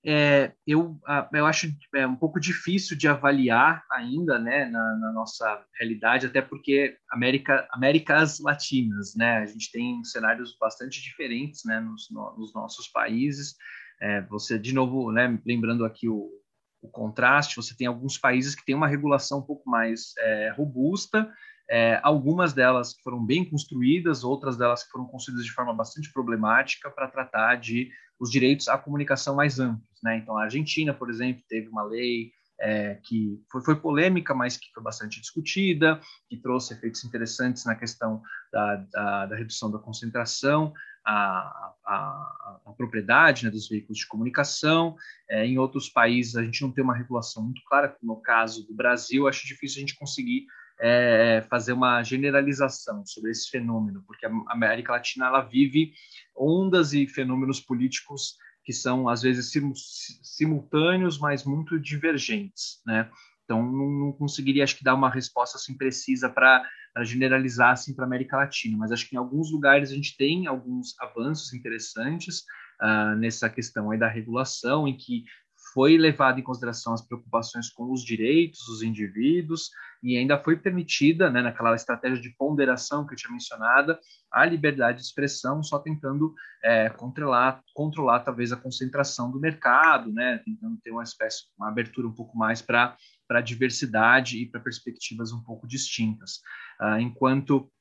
É, eu, eu acho é, um pouco difícil de avaliar ainda né, na, na, nossa realidade, até porque América, Américas Latinas, né, a gente tem cenários bastante diferentes né, nos, no, nos nossos países. É, você, de novo, né, lembrando aqui o, o contraste, você tem alguns países que têm uma regulação um pouco mais é, robusta, é, algumas delas foram bem construídas, outras delas foram construídas de forma bastante problemática para tratar de os direitos à comunicação mais amplos. Né? Então, a Argentina, por exemplo, teve uma lei é, que foi, foi, polêmica, mas que foi bastante discutida, que trouxe efeitos interessantes na questão da, da, da redução da concentração, a, a, a propriedade né, dos veículos de comunicação. É, em outros países, a gente não tem uma regulação muito clara, como no caso do Brasil, acho difícil a gente conseguir é, fazer uma generalização sobre esse fenômeno, porque a América Latina ela vive ondas e fenômenos políticos que são às vezes simultâneos, mas muito divergentes, né? Então não, não conseguiria acho que dar uma resposta assim precisa para generalizar assim para América Latina, mas acho que em alguns lugares a gente tem alguns avanços interessantes uh, nessa questão aí da regulação, em que foi levado em consideração as preocupações com os direitos dos indivíduos e ainda foi permitida, né, naquela estratégia de ponderação que eu tinha mencionado, a liberdade de expressão, só tentando é, controlar, controlar talvez a concentração do mercado, né, tentando ter uma espécie, uma abertura um pouco mais para para diversidade e para perspectivas um pouco distintas, uh, enquanto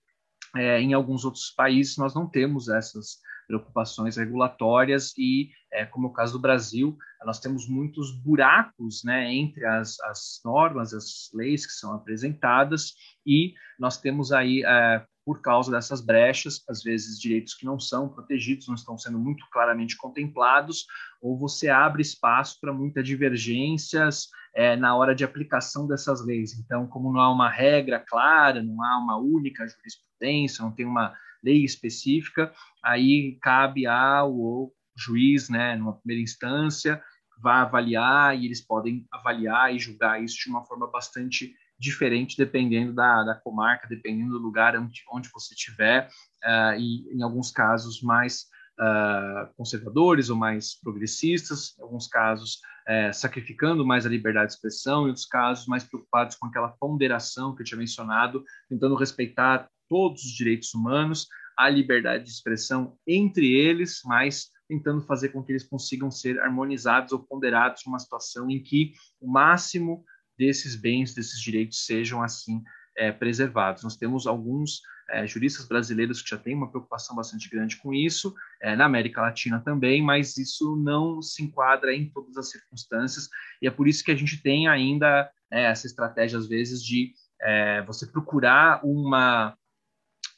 é, em alguns outros países nós não temos essas preocupações regulatórias e, é, como é o caso do Brasil, nós temos muitos buracos né, entre as, as normas, as leis que são apresentadas e nós temos aí, é, por causa dessas brechas, às vezes direitos que não são protegidos, não estão sendo muito claramente contemplados, ou você abre espaço para muitas divergências é, na hora de aplicação dessas leis. Então, como não há uma regra clara, não há uma única jurisprudência, não tem uma lei específica, aí cabe ao juiz, né, numa primeira instância, vai avaliar e eles podem avaliar e julgar isso de uma forma bastante diferente dependendo da, da comarca, dependendo do lugar onde, onde você estiver, uh, e em alguns casos mais uh, conservadores ou mais progressistas, em alguns casos uh, sacrificando mais a liberdade de expressão, em outros casos mais preocupados com aquela ponderação que eu tinha mencionado, tentando respeitar todos os direitos humanos, a liberdade de expressão entre eles, mas tentando fazer com que eles consigam ser harmonizados ou ponderados numa situação em que o máximo desses bens, desses direitos sejam assim é, preservados. Nós temos alguns é, juristas brasileiros que já têm uma preocupação bastante grande com isso, é, na América Latina também, mas isso não se enquadra em todas as circunstâncias, e é por isso que a gente tem ainda é, essa estratégia, às vezes, de é, você procurar uma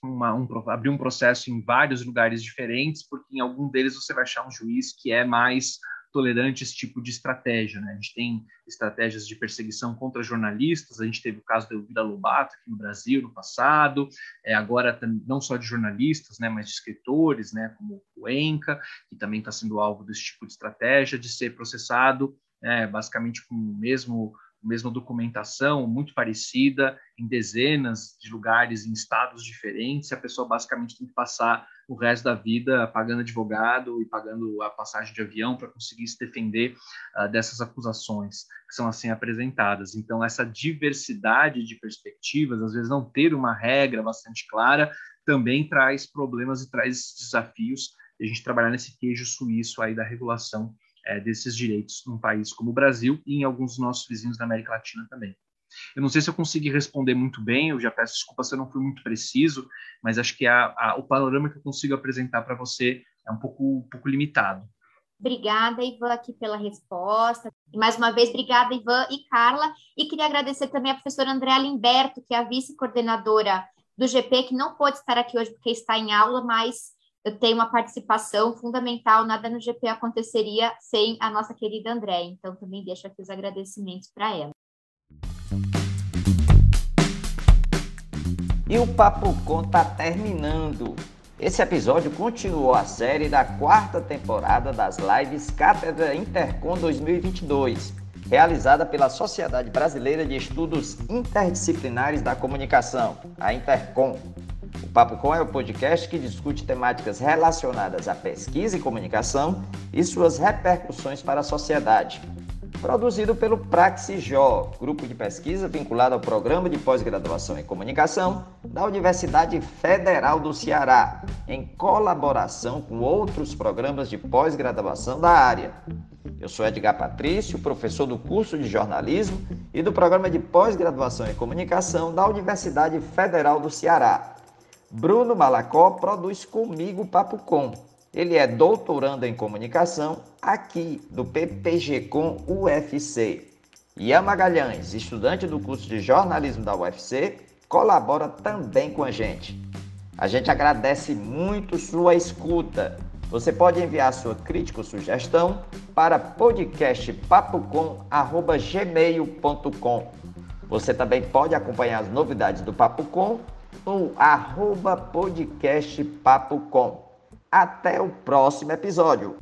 uma, um, abrir um processo em vários lugares diferentes, porque em algum deles você vai achar um juiz que é mais tolerante esse tipo de estratégia. Né? A gente tem estratégias de perseguição contra jornalistas, a gente teve o caso da Elvira Lobato aqui no Brasil no passado, é, agora não só de jornalistas, né, mas de escritores, né, como o Enca, que também está sendo alvo desse tipo de estratégia, de ser processado é, basicamente com o mesmo mesma documentação muito parecida em dezenas de lugares, em estados diferentes, a pessoa basicamente tem que passar o resto da vida pagando advogado e pagando a passagem de avião para conseguir se defender uh, dessas acusações que são assim apresentadas. Então, essa diversidade de perspectivas, às vezes não ter uma regra bastante clara, também traz problemas e traz desafios de a gente trabalhar nesse queijo suíço aí da regulação é, desses direitos num país como o Brasil e em alguns dos nossos vizinhos da América Latina também. Eu não sei se eu consegui responder muito bem, eu já peço desculpa se eu não fui muito preciso, mas acho que a, a, o panorama que eu consigo apresentar para você é um pouco, um pouco limitado.
Obrigada, Ivan, aqui pela resposta. E mais uma vez, obrigada, Ivan e Carla. E queria agradecer também a professora Andréa Limberto, que é a vice-coordenadora do GP, que não pôde estar aqui hoje porque está em aula, mas tenho uma participação fundamental, nada no GP aconteceria sem a nossa querida André. Então, também deixo aqui os agradecimentos para ela.
E o Papo Com está terminando. Esse episódio continuou a série da quarta temporada das lives Cátedra Intercom 2022, realizada pela Sociedade Brasileira de Estudos Interdisciplinares da Comunicação, a Intercom. O Papo Com é o podcast que discute temáticas relacionadas à pesquisa e comunicação e suas repercussões para a sociedade. Produzido pelo Praxijó, grupo de pesquisa vinculado ao Programa de Pós-Graduação em Comunicação da Universidade Federal do Ceará, em colaboração com outros programas de pós-graduação da área. Eu sou Edgar Patrício, professor do curso de jornalismo e do programa de pós-graduação em comunicação da Universidade Federal do Ceará. Bruno Malacó produz comigo Papo Com. Ele é doutorando em comunicação aqui do PPG Com UFC. Ian Magalhães, estudante do curso de jornalismo da UFC, colabora também com a gente. A gente agradece muito sua escuta. Você pode enviar sua crítica ou sugestão para podcastpapocom.gmail.com. Você também pode acompanhar as novidades do Papo Com no arroba Com. Até o próximo episódio.